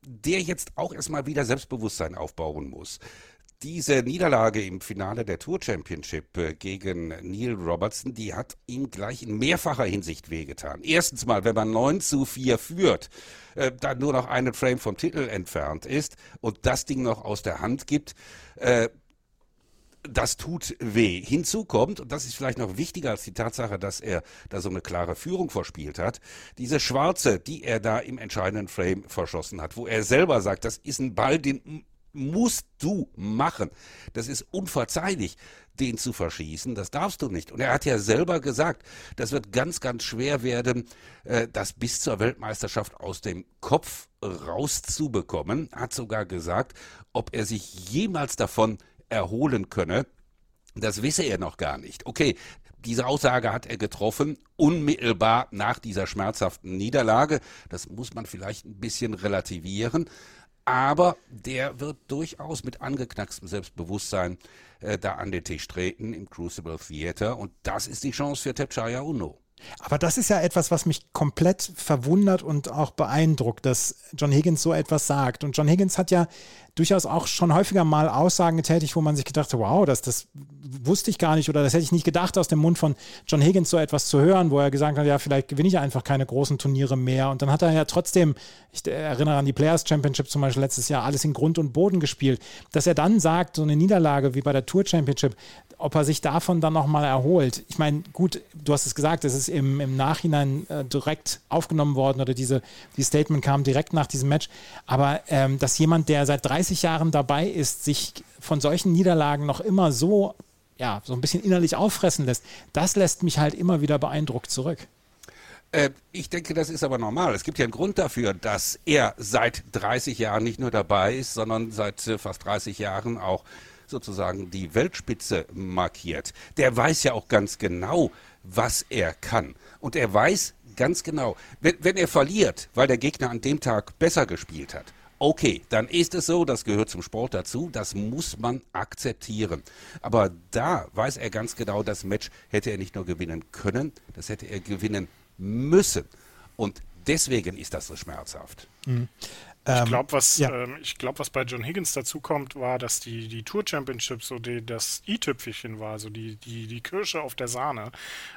der jetzt auch erstmal wieder Selbstbewusstsein aufbauen muss diese Niederlage im Finale der Tour Championship äh, gegen Neil Robertson, die hat ihm gleich in mehrfacher Hinsicht wehgetan. Erstens mal, wenn man 9 zu 4 führt, äh, dann nur noch einen Frame vom Titel entfernt ist und das Ding noch aus der Hand gibt, äh, das tut weh. Hinzu kommt, und das ist vielleicht noch wichtiger als die Tatsache, dass er da so eine klare Führung verspielt hat, diese Schwarze, die er da im entscheidenden Frame verschossen hat, wo er selber sagt, das ist ein Ball, den musst du machen. Das ist unverzeihlich, den zu verschießen. Das darfst du nicht. Und er hat ja selber gesagt, das wird ganz, ganz schwer werden, äh, das bis zur Weltmeisterschaft aus dem Kopf rauszubekommen. Hat sogar gesagt, ob er sich jemals davon erholen könne. Das wisse er noch gar nicht. Okay, diese Aussage hat er getroffen, unmittelbar nach dieser schmerzhaften Niederlage. Das muss man vielleicht ein bisschen relativieren aber der wird durchaus mit angeknackstem Selbstbewusstsein äh, da an den Tisch treten im Crucible Theater und das ist die Chance für Tepchaya Uno. Aber das ist ja etwas, was mich komplett verwundert und auch beeindruckt, dass John Higgins so etwas sagt. Und John Higgins hat ja durchaus auch schon häufiger mal Aussagen getätigt, wo man sich gedacht hat, wow, das, das wusste ich gar nicht oder das hätte ich nicht gedacht, aus dem Mund von John Higgins so etwas zu hören, wo er gesagt hat, ja, vielleicht gewinne ich einfach keine großen Turniere mehr. Und dann hat er ja trotzdem, ich erinnere an die Players Championship zum Beispiel letztes Jahr, alles in Grund und Boden gespielt. Dass er dann sagt, so eine Niederlage wie bei der Tour Championship, ob er sich davon dann nochmal erholt. Ich meine, gut, du hast es gesagt, es ist im, im Nachhinein äh, direkt aufgenommen worden oder diese, die Statement kam direkt nach diesem Match. Aber ähm, dass jemand, der seit 30 Jahren dabei ist, sich von solchen Niederlagen noch immer so, ja, so ein bisschen innerlich auffressen lässt, das lässt mich halt immer wieder beeindruckt zurück. Äh, ich denke, das ist aber normal. Es gibt ja einen Grund dafür, dass er seit 30 Jahren nicht nur dabei ist, sondern seit äh, fast 30 Jahren auch sozusagen die Weltspitze markiert, der weiß ja auch ganz genau, was er kann. Und er weiß ganz genau, wenn, wenn er verliert, weil der Gegner an dem Tag besser gespielt hat, okay, dann ist es so, das gehört zum Sport dazu, das muss man akzeptieren. Aber da weiß er ganz genau, das Match hätte er nicht nur gewinnen können, das hätte er gewinnen müssen. Und deswegen ist das so schmerzhaft. Mhm. Ich ähm, glaube, was, ja. ähm, glaub, was bei John Higgins dazu kommt, war, dass die, die Tour Championship so die, das i-Tüpfelchen war, so die, die, die Kirsche auf der Sahne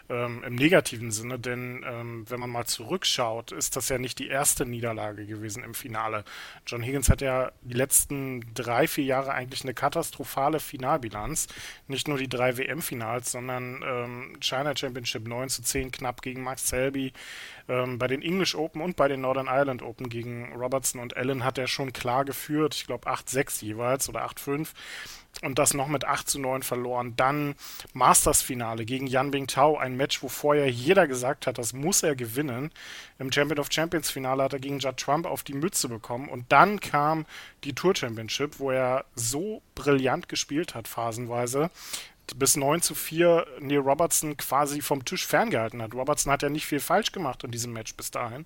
ähm, im negativen Sinne, denn ähm, wenn man mal zurückschaut, ist das ja nicht die erste Niederlage gewesen im Finale. John Higgins hat ja die letzten drei, vier Jahre eigentlich eine katastrophale Finalbilanz. Nicht nur die drei WM-Finals, sondern ähm, China Championship 9 zu 10 knapp gegen Max Selby, ähm, bei den English Open und bei den Northern Ireland Open gegen Robertson und Duellen hat er schon klar geführt. Ich glaube 8-6 jeweils oder 8-5 und das noch mit 8 zu 9 verloren. Dann Masters-Finale gegen Yan Bingtao, ein Match, wo vorher jeder gesagt hat, das muss er gewinnen. Im Champion of Champions-Finale hat er gegen Judd Trump auf die Mütze bekommen und dann kam die Tour Championship, wo er so brillant gespielt hat, phasenweise, bis 9 zu 4 Neil Robertson quasi vom Tisch ferngehalten hat. Robertson hat ja nicht viel falsch gemacht in diesem Match bis dahin.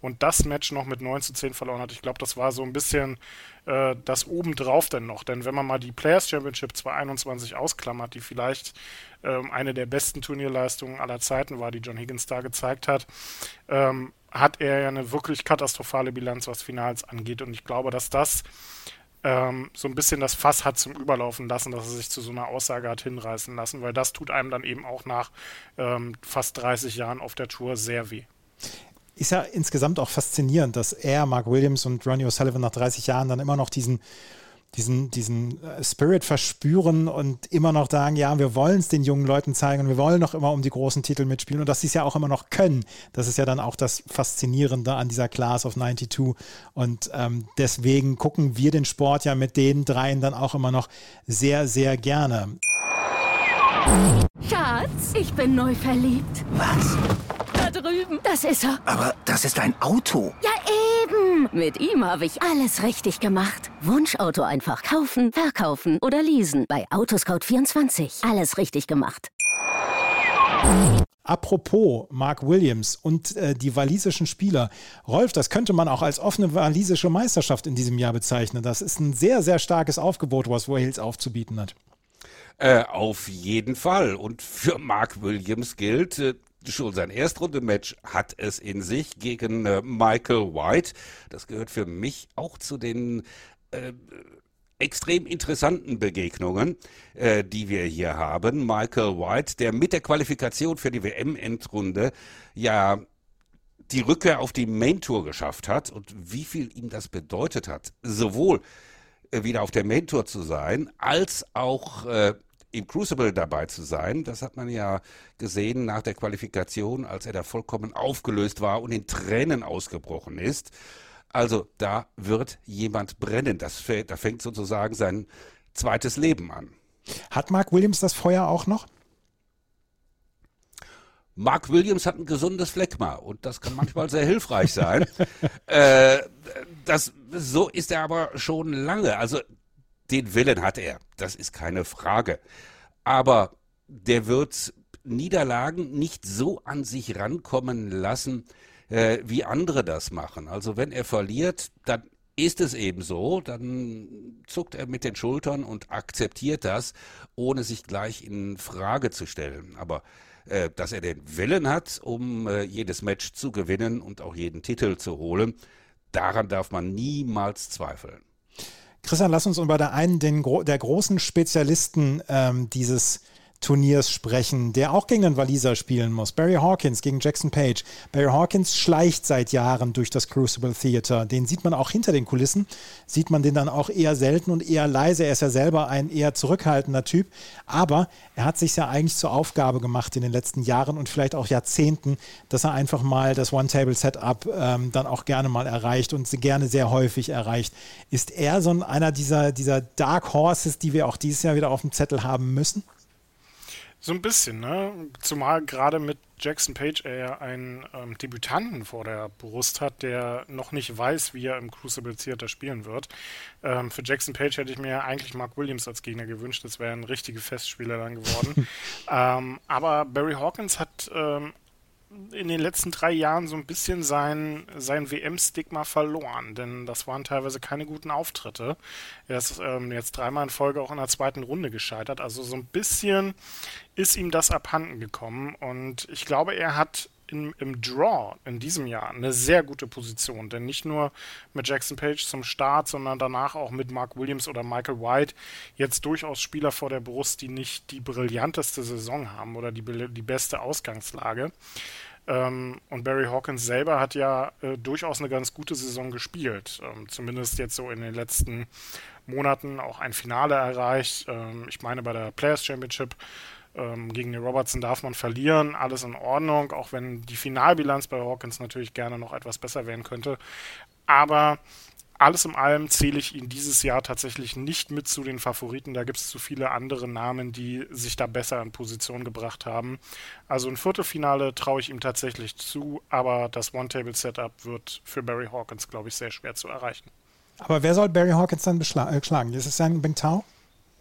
Und das Match noch mit 9 zu 10 verloren hat. Ich glaube, das war so ein bisschen äh, das obendrauf denn noch. Denn wenn man mal die Players Championship 2021 ausklammert, die vielleicht ähm, eine der besten Turnierleistungen aller Zeiten war, die John Higgins da gezeigt hat, ähm, hat er ja eine wirklich katastrophale Bilanz, was Finals angeht. Und ich glaube, dass das ähm, so ein bisschen das Fass hat zum Überlaufen lassen, dass er sich zu so einer Aussage hat hinreißen lassen, weil das tut einem dann eben auch nach ähm, fast 30 Jahren auf der Tour sehr weh. Ist ja insgesamt auch faszinierend, dass er, Mark Williams und Ronnie O'Sullivan nach 30 Jahren dann immer noch diesen diesen, diesen äh, Spirit verspüren und immer noch sagen, ja, wir wollen es den jungen Leuten zeigen und wir wollen noch immer um die großen Titel mitspielen und dass sie es ja auch immer noch können. Das ist ja dann auch das Faszinierende an dieser Class of 92 und ähm, deswegen gucken wir den Sport ja mit den dreien dann auch immer noch sehr, sehr gerne. Schatz, ich bin neu verliebt. Was? Drüben. Das ist er. Aber das ist ein Auto. Ja, eben. Mit ihm habe ich alles richtig gemacht. Wunschauto einfach kaufen, verkaufen oder leasen. Bei Autoscout24. Alles richtig gemacht. Apropos Mark Williams und äh, die walisischen Spieler. Rolf, das könnte man auch als offene walisische Meisterschaft in diesem Jahr bezeichnen. Das ist ein sehr, sehr starkes Aufgebot, was Wales aufzubieten hat. Äh, auf jeden Fall. Und für Mark Williams gilt, äh, schon sein Erstrunde-Match hat es in sich gegen äh, Michael White. Das gehört für mich auch zu den äh, extrem interessanten Begegnungen, äh, die wir hier haben. Michael White, der mit der Qualifikation für die WM-Endrunde ja die Rückkehr auf die Main Tour geschafft hat und wie viel ihm das bedeutet hat, sowohl äh, wieder auf der Main Tour zu sein, als auch äh, im Crucible dabei zu sein. Das hat man ja gesehen nach der Qualifikation, als er da vollkommen aufgelöst war und in Tränen ausgebrochen ist. Also da wird jemand brennen. Das, da fängt sozusagen sein zweites Leben an. Hat Mark Williams das Feuer auch noch? Mark Williams hat ein gesundes Phlegma und das kann manchmal sehr hilfreich sein. *laughs* äh, das, so ist er aber schon lange. Also den Willen hat er, das ist keine Frage. Aber der wird Niederlagen nicht so an sich rankommen lassen, äh, wie andere das machen. Also wenn er verliert, dann ist es eben so, dann zuckt er mit den Schultern und akzeptiert das, ohne sich gleich in Frage zu stellen. Aber äh, dass er den Willen hat, um äh, jedes Match zu gewinnen und auch jeden Titel zu holen, daran darf man niemals zweifeln. Christian, lass uns über der einen den, der großen Spezialisten ähm, dieses Turniers sprechen, der auch gegen den Waliser spielen muss. Barry Hawkins gegen Jackson Page. Barry Hawkins schleicht seit Jahren durch das Crucible Theater. Den sieht man auch hinter den Kulissen, sieht man den dann auch eher selten und eher leise. Er ist ja selber ein eher zurückhaltender Typ, aber er hat sich ja eigentlich zur Aufgabe gemacht in den letzten Jahren und vielleicht auch Jahrzehnten, dass er einfach mal das One-Table-Setup ähm, dann auch gerne mal erreicht und gerne sehr häufig erreicht. Ist er so einer dieser, dieser Dark Horses, die wir auch dieses Jahr wieder auf dem Zettel haben müssen? So ein bisschen, ne? Zumal gerade mit Jackson Page er ja einen ähm, Debütanten vor der Brust hat, der noch nicht weiß, wie er im Crucible Theater spielen wird. Ähm, für Jackson Page hätte ich mir eigentlich Mark Williams als Gegner gewünscht. Das wäre ein richtige Festspieler dann geworden. *laughs* ähm, aber Barry Hawkins hat ähm, in den letzten drei Jahren so ein bisschen sein, sein WM-Stigma verloren, denn das waren teilweise keine guten Auftritte. Er ist ähm, jetzt dreimal in Folge auch in der zweiten Runde gescheitert, also so ein bisschen ist ihm das abhanden gekommen und ich glaube, er hat in, im Draw in diesem Jahr eine sehr gute Position, denn nicht nur mit Jackson Page zum Start, sondern danach auch mit Mark Williams oder Michael White jetzt durchaus Spieler vor der Brust, die nicht die brillanteste Saison haben oder die, die beste Ausgangslage. Ähm, und Barry Hawkins selber hat ja äh, durchaus eine ganz gute Saison gespielt. Ähm, zumindest jetzt so in den letzten Monaten auch ein Finale erreicht. Ähm, ich meine, bei der Players Championship ähm, gegen den Robertson darf man verlieren, alles in Ordnung, auch wenn die Finalbilanz bei Hawkins natürlich gerne noch etwas besser werden könnte. Aber alles in allem zähle ich ihn dieses Jahr tatsächlich nicht mit zu den Favoriten. Da gibt es zu viele andere Namen, die sich da besser in Position gebracht haben. Also ein Viertelfinale traue ich ihm tatsächlich zu, aber das One-Table-Setup wird für Barry Hawkins, glaube ich, sehr schwer zu erreichen. Aber wer soll Barry Hawkins dann äh, schlagen? Ist es dann Bingtao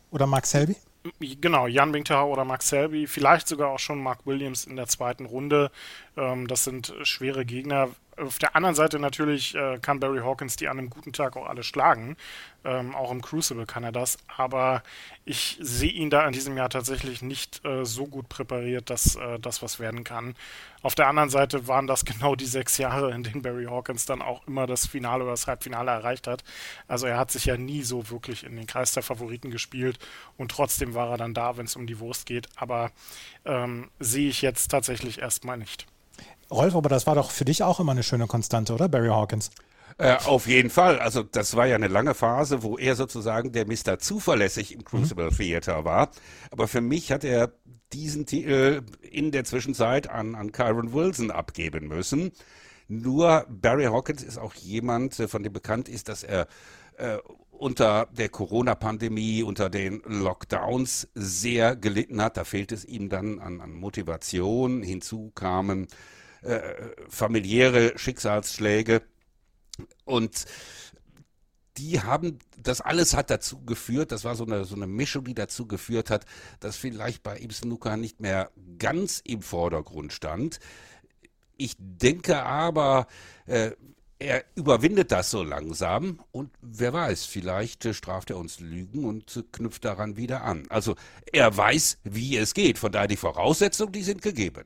oder Mark Selby? Genau, Jan Bingtao oder Mark Selby, vielleicht sogar auch schon Mark Williams in der zweiten Runde. Ähm, das sind schwere Gegner. Auf der anderen Seite natürlich äh, kann Barry Hawkins die an einem guten Tag auch alle schlagen. Ähm, auch im Crucible kann er das. Aber ich sehe ihn da in diesem Jahr tatsächlich nicht äh, so gut präpariert, dass äh, das was werden kann. Auf der anderen Seite waren das *laughs* genau die sechs Jahre, in denen Barry Hawkins dann auch immer das Finale oder das Halbfinale erreicht hat. Also er hat sich ja nie so wirklich in den Kreis der Favoriten gespielt und trotzdem war er dann da, wenn es um die Wurst geht. Aber ähm, sehe ich jetzt tatsächlich erstmal nicht. Rolf, aber das war doch für dich auch immer eine schöne Konstante, oder, Barry Hawkins? Äh, auf jeden Fall. Also das war ja eine lange Phase, wo er sozusagen der Mr. Zuverlässig im Crucible mhm. Theater war. Aber für mich hat er diesen Titel in der Zwischenzeit an, an Kyron Wilson abgeben müssen. Nur Barry Hawkins ist auch jemand, äh, von dem bekannt ist, dass er äh, unter der Corona-Pandemie, unter den Lockdowns sehr gelitten hat. Da fehlt es ihm dann an, an Motivation. Hinzu kamen äh, familiäre Schicksalsschläge. Und die haben, das alles hat dazu geführt, das war so eine, so eine Mischung, die dazu geführt hat, dass vielleicht bei ihm Snooker nicht mehr ganz im Vordergrund stand. Ich denke aber, äh, er überwindet das so langsam und wer weiß, vielleicht äh, straft er uns Lügen und äh, knüpft daran wieder an. Also er weiß, wie es geht, von daher die Voraussetzungen, die sind gegeben.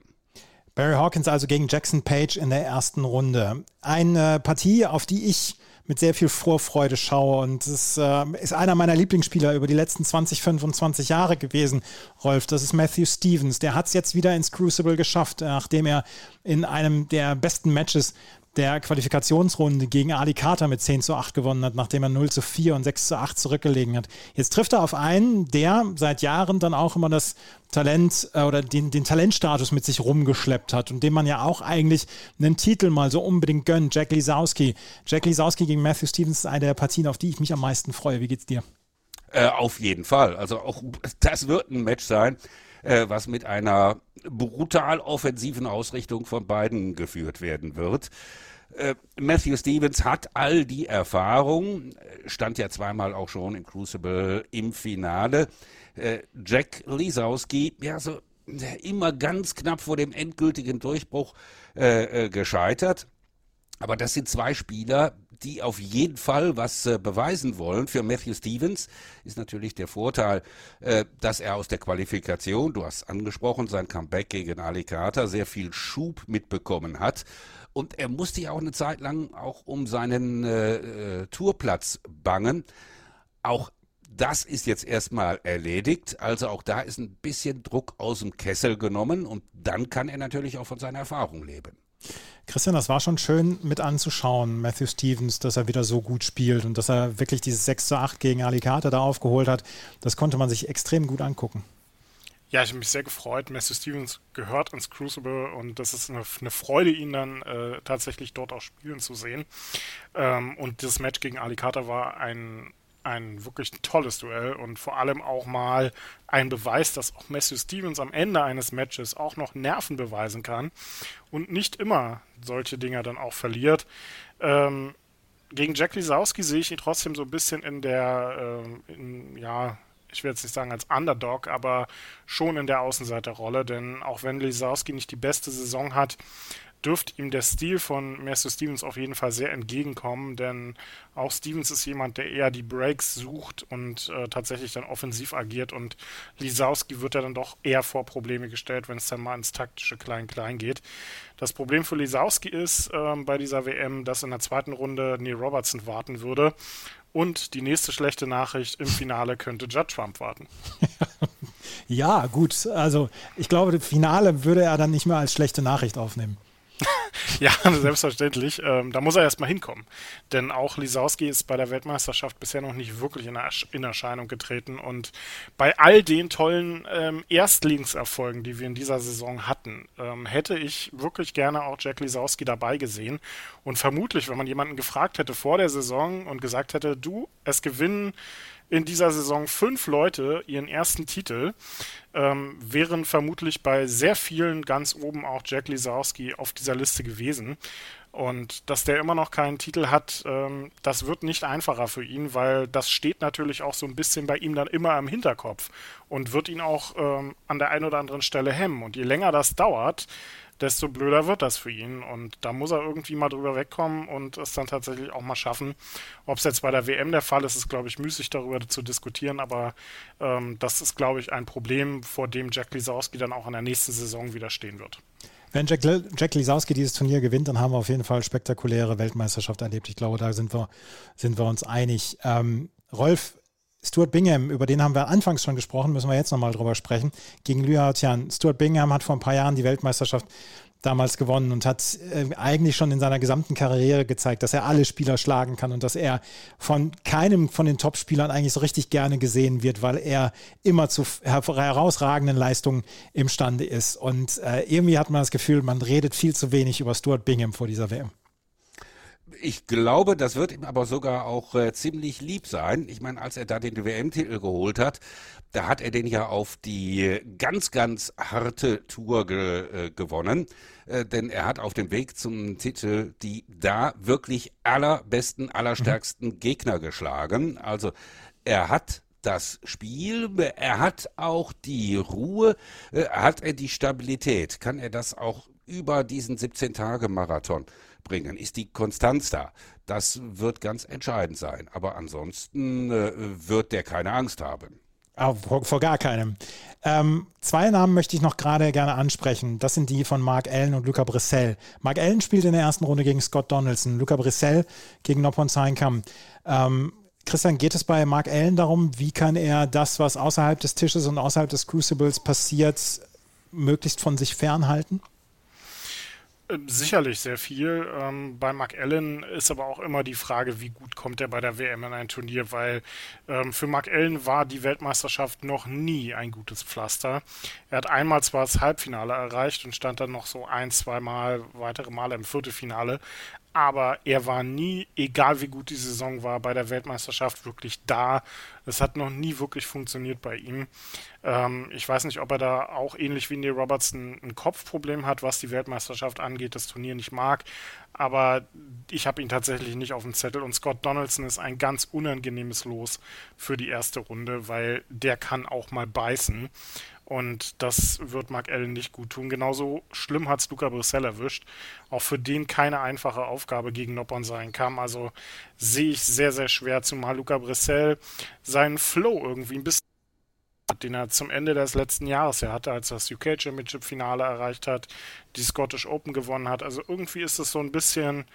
Barry Hawkins also gegen Jackson Page in der ersten Runde. Eine Partie, auf die ich mit sehr viel Vorfreude schaue. Und es äh, ist einer meiner Lieblingsspieler über die letzten 20, 25 Jahre gewesen, Rolf. Das ist Matthew Stevens. Der hat es jetzt wieder ins Crucible geschafft, nachdem er in einem der besten Matches der Qualifikationsrunde gegen Ali Carter mit 10 zu 8 gewonnen hat, nachdem er 0 zu 4 und 6 zu 8 zurückgelegen hat. Jetzt trifft er auf einen, der seit Jahren dann auch immer das Talent äh, oder den, den Talentstatus mit sich rumgeschleppt hat und dem man ja auch eigentlich einen Titel mal so unbedingt gönnt. Jack Lisowski. Jack Lisowski gegen Matthew Stevens ist eine der Partien, auf die ich mich am meisten freue. Wie geht's dir? Äh, auf jeden Fall. Also auch das wird ein Match sein, äh, was mit einer brutal offensiven Ausrichtung von beiden geführt werden wird. Äh, Matthew Stevens hat all die Erfahrung, stand ja zweimal auch schon im Crucible im Finale. Äh, Jack Lisowski, ja, so immer ganz knapp vor dem endgültigen Durchbruch äh, äh, gescheitert. Aber das sind zwei Spieler, die auf jeden Fall was äh, beweisen wollen. Für Matthew Stevens ist natürlich der Vorteil, äh, dass er aus der Qualifikation, du hast angesprochen, sein Comeback gegen Ali Carter, sehr viel Schub mitbekommen hat. Und er musste ja auch eine Zeit lang auch um seinen äh, äh, Tourplatz bangen. Auch das ist jetzt erstmal erledigt. Also auch da ist ein bisschen Druck aus dem Kessel genommen und dann kann er natürlich auch von seiner Erfahrung leben. Christian, das war schon schön mit anzuschauen, Matthew Stevens, dass er wieder so gut spielt und dass er wirklich dieses 6 zu 8 gegen Ali Carter da aufgeholt hat. Das konnte man sich extrem gut angucken. Ja, ich habe mich sehr gefreut. Matthew Stevens gehört ins Crucible und das ist eine, eine Freude, ihn dann äh, tatsächlich dort auch spielen zu sehen. Ähm, und das Match gegen Ali Carter war ein ein wirklich tolles Duell und vor allem auch mal ein Beweis, dass auch Matthew Stevens am Ende eines Matches auch noch Nerven beweisen kann und nicht immer solche Dinger dann auch verliert. Ähm, gegen Jack Lisowski sehe ich ihn trotzdem so ein bisschen in der, äh, in, ja, ich will jetzt nicht sagen als Underdog, aber schon in der Außenseiterrolle, denn auch wenn Lisowski nicht die beste Saison hat, dürfte ihm der Stil von Matthew Stevens auf jeden Fall sehr entgegenkommen, denn auch Stevens ist jemand, der eher die Breaks sucht und äh, tatsächlich dann offensiv agiert und Lisowski wird ja dann doch eher vor Probleme gestellt, wenn es dann mal ins taktische Klein-Klein geht. Das Problem für Lisowski ist äh, bei dieser WM, dass in der zweiten Runde Neil Robertson warten würde und die nächste schlechte Nachricht im Finale könnte Judge Trump warten. *laughs* ja, gut. Also ich glaube, das Finale würde er dann nicht mehr als schlechte Nachricht aufnehmen. *laughs* Ja, selbstverständlich. Ähm, da muss er erstmal hinkommen. Denn auch Lisowski ist bei der Weltmeisterschaft bisher noch nicht wirklich in, in Erscheinung getreten. Und bei all den tollen ähm, Erstlingserfolgen, die wir in dieser Saison hatten, ähm, hätte ich wirklich gerne auch Jack Lisowski dabei gesehen. Und vermutlich, wenn man jemanden gefragt hätte vor der Saison und gesagt hätte, du, es gewinnen in dieser Saison fünf Leute ihren ersten Titel, ähm, wären vermutlich bei sehr vielen ganz oben auch Jack Lisowski auf dieser Liste gewesen. Und dass der immer noch keinen Titel hat, ähm, das wird nicht einfacher für ihn, weil das steht natürlich auch so ein bisschen bei ihm dann immer im Hinterkopf und wird ihn auch ähm, an der einen oder anderen Stelle hemmen. Und je länger das dauert, desto blöder wird das für ihn. Und da muss er irgendwie mal drüber wegkommen und es dann tatsächlich auch mal schaffen. Ob es jetzt bei der WM der Fall ist, ist, glaube ich, müßig darüber zu diskutieren, aber ähm, das ist, glaube ich, ein Problem, vor dem Jack Lisowski dann auch in der nächsten Saison wieder stehen wird. Wenn Jack, Jack Lisowski dieses Turnier gewinnt, dann haben wir auf jeden Fall spektakuläre Weltmeisterschaft erlebt. Ich glaube, da sind wir, sind wir uns einig. Ähm, Rolf, Stuart Bingham, über den haben wir anfangs schon gesprochen, müssen wir jetzt nochmal drüber sprechen, gegen Liu Haotian. Stuart Bingham hat vor ein paar Jahren die Weltmeisterschaft damals gewonnen und hat äh, eigentlich schon in seiner gesamten Karriere gezeigt, dass er alle Spieler schlagen kann und dass er von keinem von den Top-Spielern eigentlich so richtig gerne gesehen wird, weil er immer zu her herausragenden Leistungen imstande ist. Und äh, irgendwie hat man das Gefühl, man redet viel zu wenig über Stuart Bingham vor dieser WM. Ich glaube, das wird ihm aber sogar auch äh, ziemlich lieb sein. Ich meine, als er da den WM-Titel geholt hat, da hat er den ja auf die ganz, ganz harte Tour ge äh, gewonnen. Äh, denn er hat auf dem Weg zum Titel die da wirklich allerbesten, allerstärksten mhm. Gegner geschlagen. Also er hat das Spiel, er hat auch die Ruhe, äh, hat er die Stabilität, kann er das auch über diesen 17-Tage-Marathon bringen? Ist die Konstanz da? Das wird ganz entscheidend sein. Aber ansonsten äh, wird der keine Angst haben. Vor, vor, gar keinem. Ähm, zwei Namen möchte ich noch gerade gerne ansprechen. Das sind die von Mark Allen und Luca Brissell. Mark Allen spielt in der ersten Runde gegen Scott Donaldson, Luca Brissell gegen Noppon Seinkam. Ähm, Christian, geht es bei Mark Allen darum, wie kann er das, was außerhalb des Tisches und außerhalb des Crucibles passiert, möglichst von sich fernhalten? Ähm, sicherlich sehr viel. Ähm, bei Mark Allen ist aber auch immer die Frage, wie gut kommt er bei der WM in ein Turnier, weil ähm, für Mark Allen war die Weltmeisterschaft noch nie ein gutes Pflaster. Er hat einmal zwar das Halbfinale erreicht und stand dann noch so ein, zwei Mal weitere Male im Viertelfinale, aber er war nie, egal wie gut die Saison war, bei der Weltmeisterschaft wirklich da. Es hat noch nie wirklich funktioniert bei ihm. Ähm, ich weiß nicht, ob er da auch ähnlich wie Neil Robertson ein Kopfproblem hat, was die Weltmeisterschaft angeht, das Turnier nicht mag. Aber ich habe ihn tatsächlich nicht auf dem Zettel. Und Scott Donaldson ist ein ganz unangenehmes Los für die erste Runde, weil der kann auch mal beißen. Und das wird Mark Allen nicht gut tun. Genauso schlimm hat es Luca Brissell erwischt. Auch für den keine einfache Aufgabe gegen Noppon sein kann. Also sehe ich sehr, sehr schwer, zumal Luca Brissell seinen Flow irgendwie ein bisschen den er zum Ende des letzten Jahres ja hatte, als er das UK Championship Finale erreicht hat, die Scottish Open gewonnen hat. Also irgendwie ist es so ein bisschen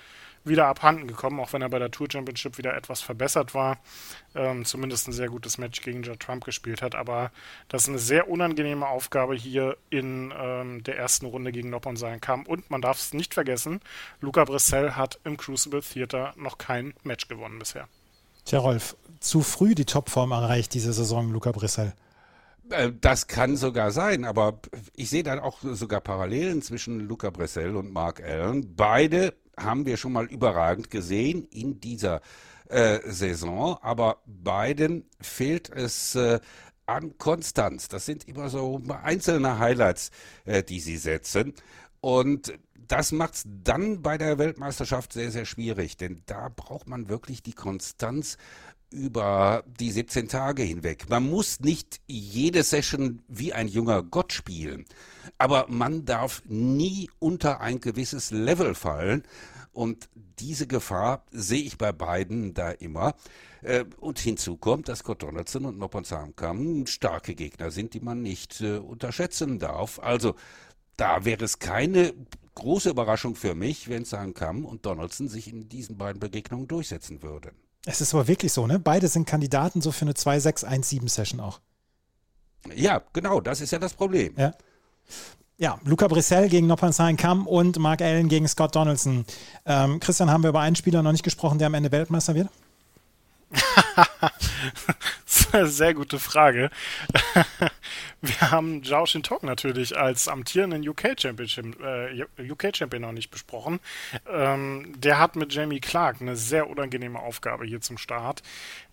wieder abhanden gekommen, auch wenn er bei der Tour Championship wieder etwas verbessert war. Ähm, zumindest ein sehr gutes Match gegen Joe Trump gespielt hat. Aber das ist eine sehr unangenehme Aufgabe hier in ähm, der ersten Runde gegen Noppon sein kam. Und man darf es nicht vergessen, Luca Brissell hat im Crucible Theater noch kein Match gewonnen bisher. Tja, Rolf, zu früh die Topform erreicht diese Saison, Luca Brissell. Äh, das kann sogar sein, aber ich sehe dann auch sogar Parallelen zwischen Luca Bressel und Mark Allen. Beide haben wir schon mal überragend gesehen in dieser äh, Saison, aber beiden fehlt es äh, an Konstanz. Das sind immer so einzelne Highlights, äh, die sie setzen. Und das macht es dann bei der Weltmeisterschaft sehr, sehr schwierig, denn da braucht man wirklich die Konstanz über die 17 Tage hinweg. Man muss nicht jede Session wie ein junger Gott spielen, aber man darf nie unter ein gewisses Level fallen. Und diese Gefahr sehe ich bei beiden da immer. Äh, und hinzu kommt, dass Scott Donaldson und Noppon starke Gegner sind, die man nicht äh, unterschätzen darf. Also da wäre es keine große Überraschung für mich, wenn Samkam und Donaldson sich in diesen beiden Begegnungen durchsetzen würden. Es ist aber wirklich so, ne? Beide sind Kandidaten so für eine 2-6-1-7-Session auch. Ja, genau, das ist ja das Problem. Ja. Ja, Luca Brissell gegen Nopansain Kam und Mark Allen gegen Scott Donaldson. Ähm, Christian, haben wir über einen Spieler noch nicht gesprochen, der am Ende Weltmeister wird? *laughs* Sehr gute Frage. *laughs* Wir haben Zhao Shintong natürlich als amtierenden UK Championship, äh, UK Champion noch nicht besprochen. Ähm, der hat mit Jamie Clark eine sehr unangenehme Aufgabe hier zum Start.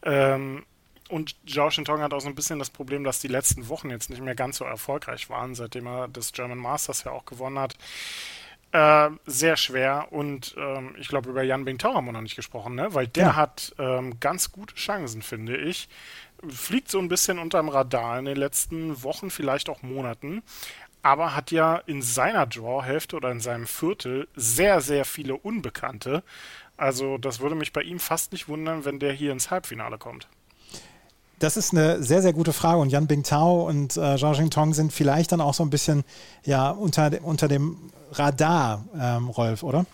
Ähm, und Zhao Shintong hat auch so ein bisschen das Problem, dass die letzten Wochen jetzt nicht mehr ganz so erfolgreich waren, seitdem er das German Masters ja auch gewonnen hat. Äh, sehr schwer und ähm, ich glaube, über Jan Bingtao haben wir noch nicht gesprochen, ne? weil der ja. hat ähm, ganz gute Chancen, finde ich. Fliegt so ein bisschen unterm Radar in den letzten Wochen, vielleicht auch Monaten, aber hat ja in seiner Draw-Hälfte oder in seinem Viertel sehr, sehr viele Unbekannte. Also, das würde mich bei ihm fast nicht wundern, wenn der hier ins Halbfinale kommt. Das ist eine sehr, sehr gute Frage. Und Yan Bingtao und äh, Zhao Jingtong sind vielleicht dann auch so ein bisschen ja, unter, unter dem Radar, ähm, Rolf, oder?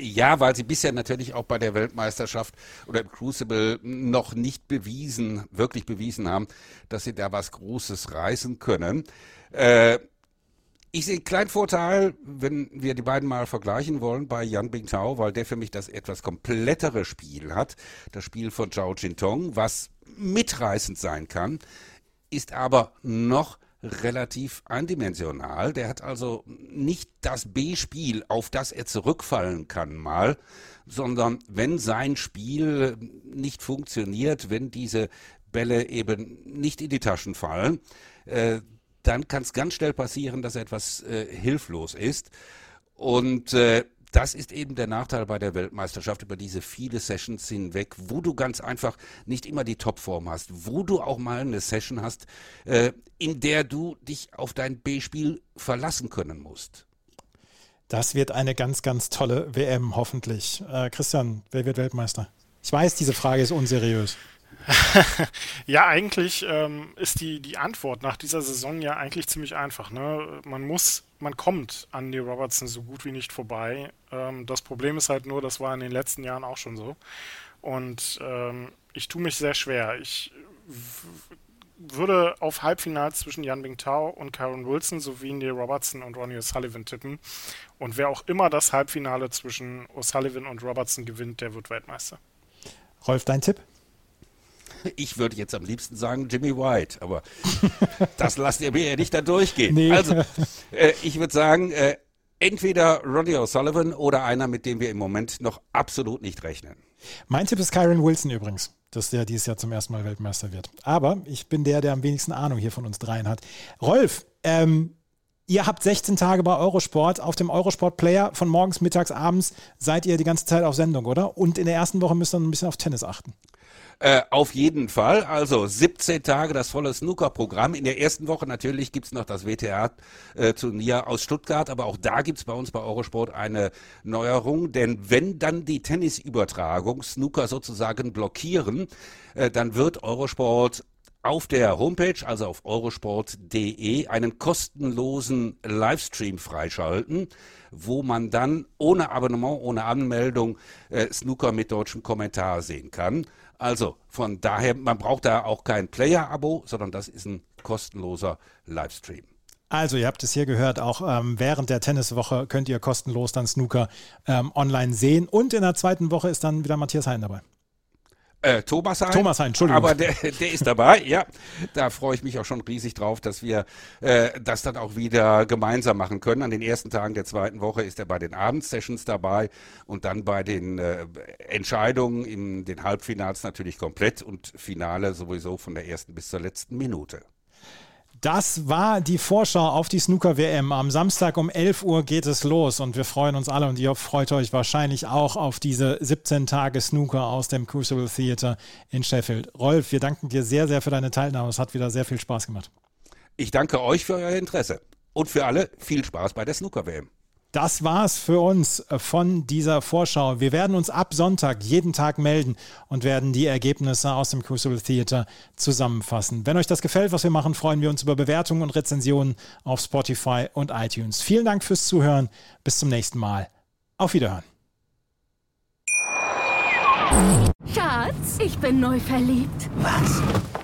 Ja, weil sie bisher natürlich auch bei der Weltmeisterschaft oder im Crucible noch nicht bewiesen, wirklich bewiesen haben, dass sie da was Großes reißen können. Äh, ich sehe einen kleinen Vorteil, wenn wir die beiden mal vergleichen wollen bei Yan Bingtao, weil der für mich das etwas komplettere Spiel hat. Das Spiel von Zhao Jintong, was mitreißend sein kann, ist aber noch relativ eindimensional. Der hat also nicht das B-Spiel, auf das er zurückfallen kann mal, sondern wenn sein Spiel nicht funktioniert, wenn diese Bälle eben nicht in die Taschen fallen, äh, dann kann es ganz schnell passieren, dass er etwas äh, hilflos ist. Und äh, das ist eben der Nachteil bei der Weltmeisterschaft über diese viele Sessions hinweg, wo du ganz einfach nicht immer die Topform hast, wo du auch mal eine Session hast, äh, in der du dich auf dein B-Spiel verlassen können musst. Das wird eine ganz, ganz tolle WM, hoffentlich. Äh, Christian, wer wird Weltmeister? Ich weiß, diese Frage ist unseriös. *laughs* ja, eigentlich ähm, ist die, die Antwort nach dieser Saison ja eigentlich ziemlich einfach. Ne? Man muss, man kommt an die Robertson so gut wie nicht vorbei. Ähm, das Problem ist halt nur, das war in den letzten Jahren auch schon so. Und ähm, ich tue mich sehr schwer. Ich würde auf Halbfinals zwischen Jan Bingtao und Karen Wilson sowie Neil Robertson und Ronnie O'Sullivan tippen. Und wer auch immer das Halbfinale zwischen O'Sullivan und Robertson gewinnt, der wird Weltmeister. Rolf, dein Tipp? *laughs* Ich würde jetzt am liebsten sagen Jimmy White, aber *laughs* das lasst ihr mir ja nicht da durchgehen. Nee. Also, *laughs* äh, ich würde sagen, äh, entweder Roddy O'Sullivan oder einer, mit dem wir im Moment noch absolut nicht rechnen. Mein Tipp ist Kyron Wilson übrigens, dass der dieses Jahr zum ersten Mal Weltmeister wird. Aber ich bin der, der am wenigsten Ahnung hier von uns dreien hat. Rolf, ähm, Ihr habt 16 Tage bei Eurosport. Auf dem Eurosport Player von morgens, mittags, abends seid ihr die ganze Zeit auf Sendung, oder? Und in der ersten Woche müsst ihr ein bisschen auf Tennis achten. Äh, auf jeden Fall. Also 17 Tage das volle Snooker-Programm. In der ersten Woche natürlich gibt's noch das WTA-Turnier aus Stuttgart, aber auch da gibt's bei uns bei Eurosport eine Neuerung. Denn wenn dann die Tennisübertragung Snooker sozusagen blockieren, äh, dann wird Eurosport auf der Homepage, also auf eurosport.de, einen kostenlosen Livestream freischalten, wo man dann ohne Abonnement, ohne Anmeldung äh, Snooker mit deutschem Kommentar sehen kann. Also von daher, man braucht da auch kein Player-Abo, sondern das ist ein kostenloser Livestream. Also, ihr habt es hier gehört, auch ähm, während der Tenniswoche könnt ihr kostenlos dann Snooker ähm, online sehen. Und in der zweiten Woche ist dann wieder Matthias Hein dabei. Äh, Thomas Hein. Thomas Hein, Entschuldigung. Aber der, der ist dabei, ja. Da freue ich mich auch schon riesig drauf, dass wir äh, das dann auch wieder gemeinsam machen können. An den ersten Tagen der zweiten Woche ist er bei den Abendsessions dabei und dann bei den äh, Entscheidungen in den Halbfinals natürlich komplett und Finale sowieso von der ersten bis zur letzten Minute. Das war die Vorschau auf die Snooker-WM. Am Samstag um 11 Uhr geht es los und wir freuen uns alle und ihr freut euch wahrscheinlich auch auf diese 17 Tage Snooker aus dem Crucible Theater in Sheffield. Rolf, wir danken dir sehr, sehr für deine Teilnahme. Es hat wieder sehr viel Spaß gemacht. Ich danke euch für euer Interesse und für alle viel Spaß bei der Snooker-WM. Das war's für uns von dieser Vorschau. Wir werden uns ab Sonntag jeden Tag melden und werden die Ergebnisse aus dem Crucible Theater zusammenfassen. Wenn euch das gefällt, was wir machen, freuen wir uns über Bewertungen und Rezensionen auf Spotify und iTunes. Vielen Dank fürs Zuhören. Bis zum nächsten Mal. Auf Wiederhören. Schatz, ich bin neu verliebt. Was?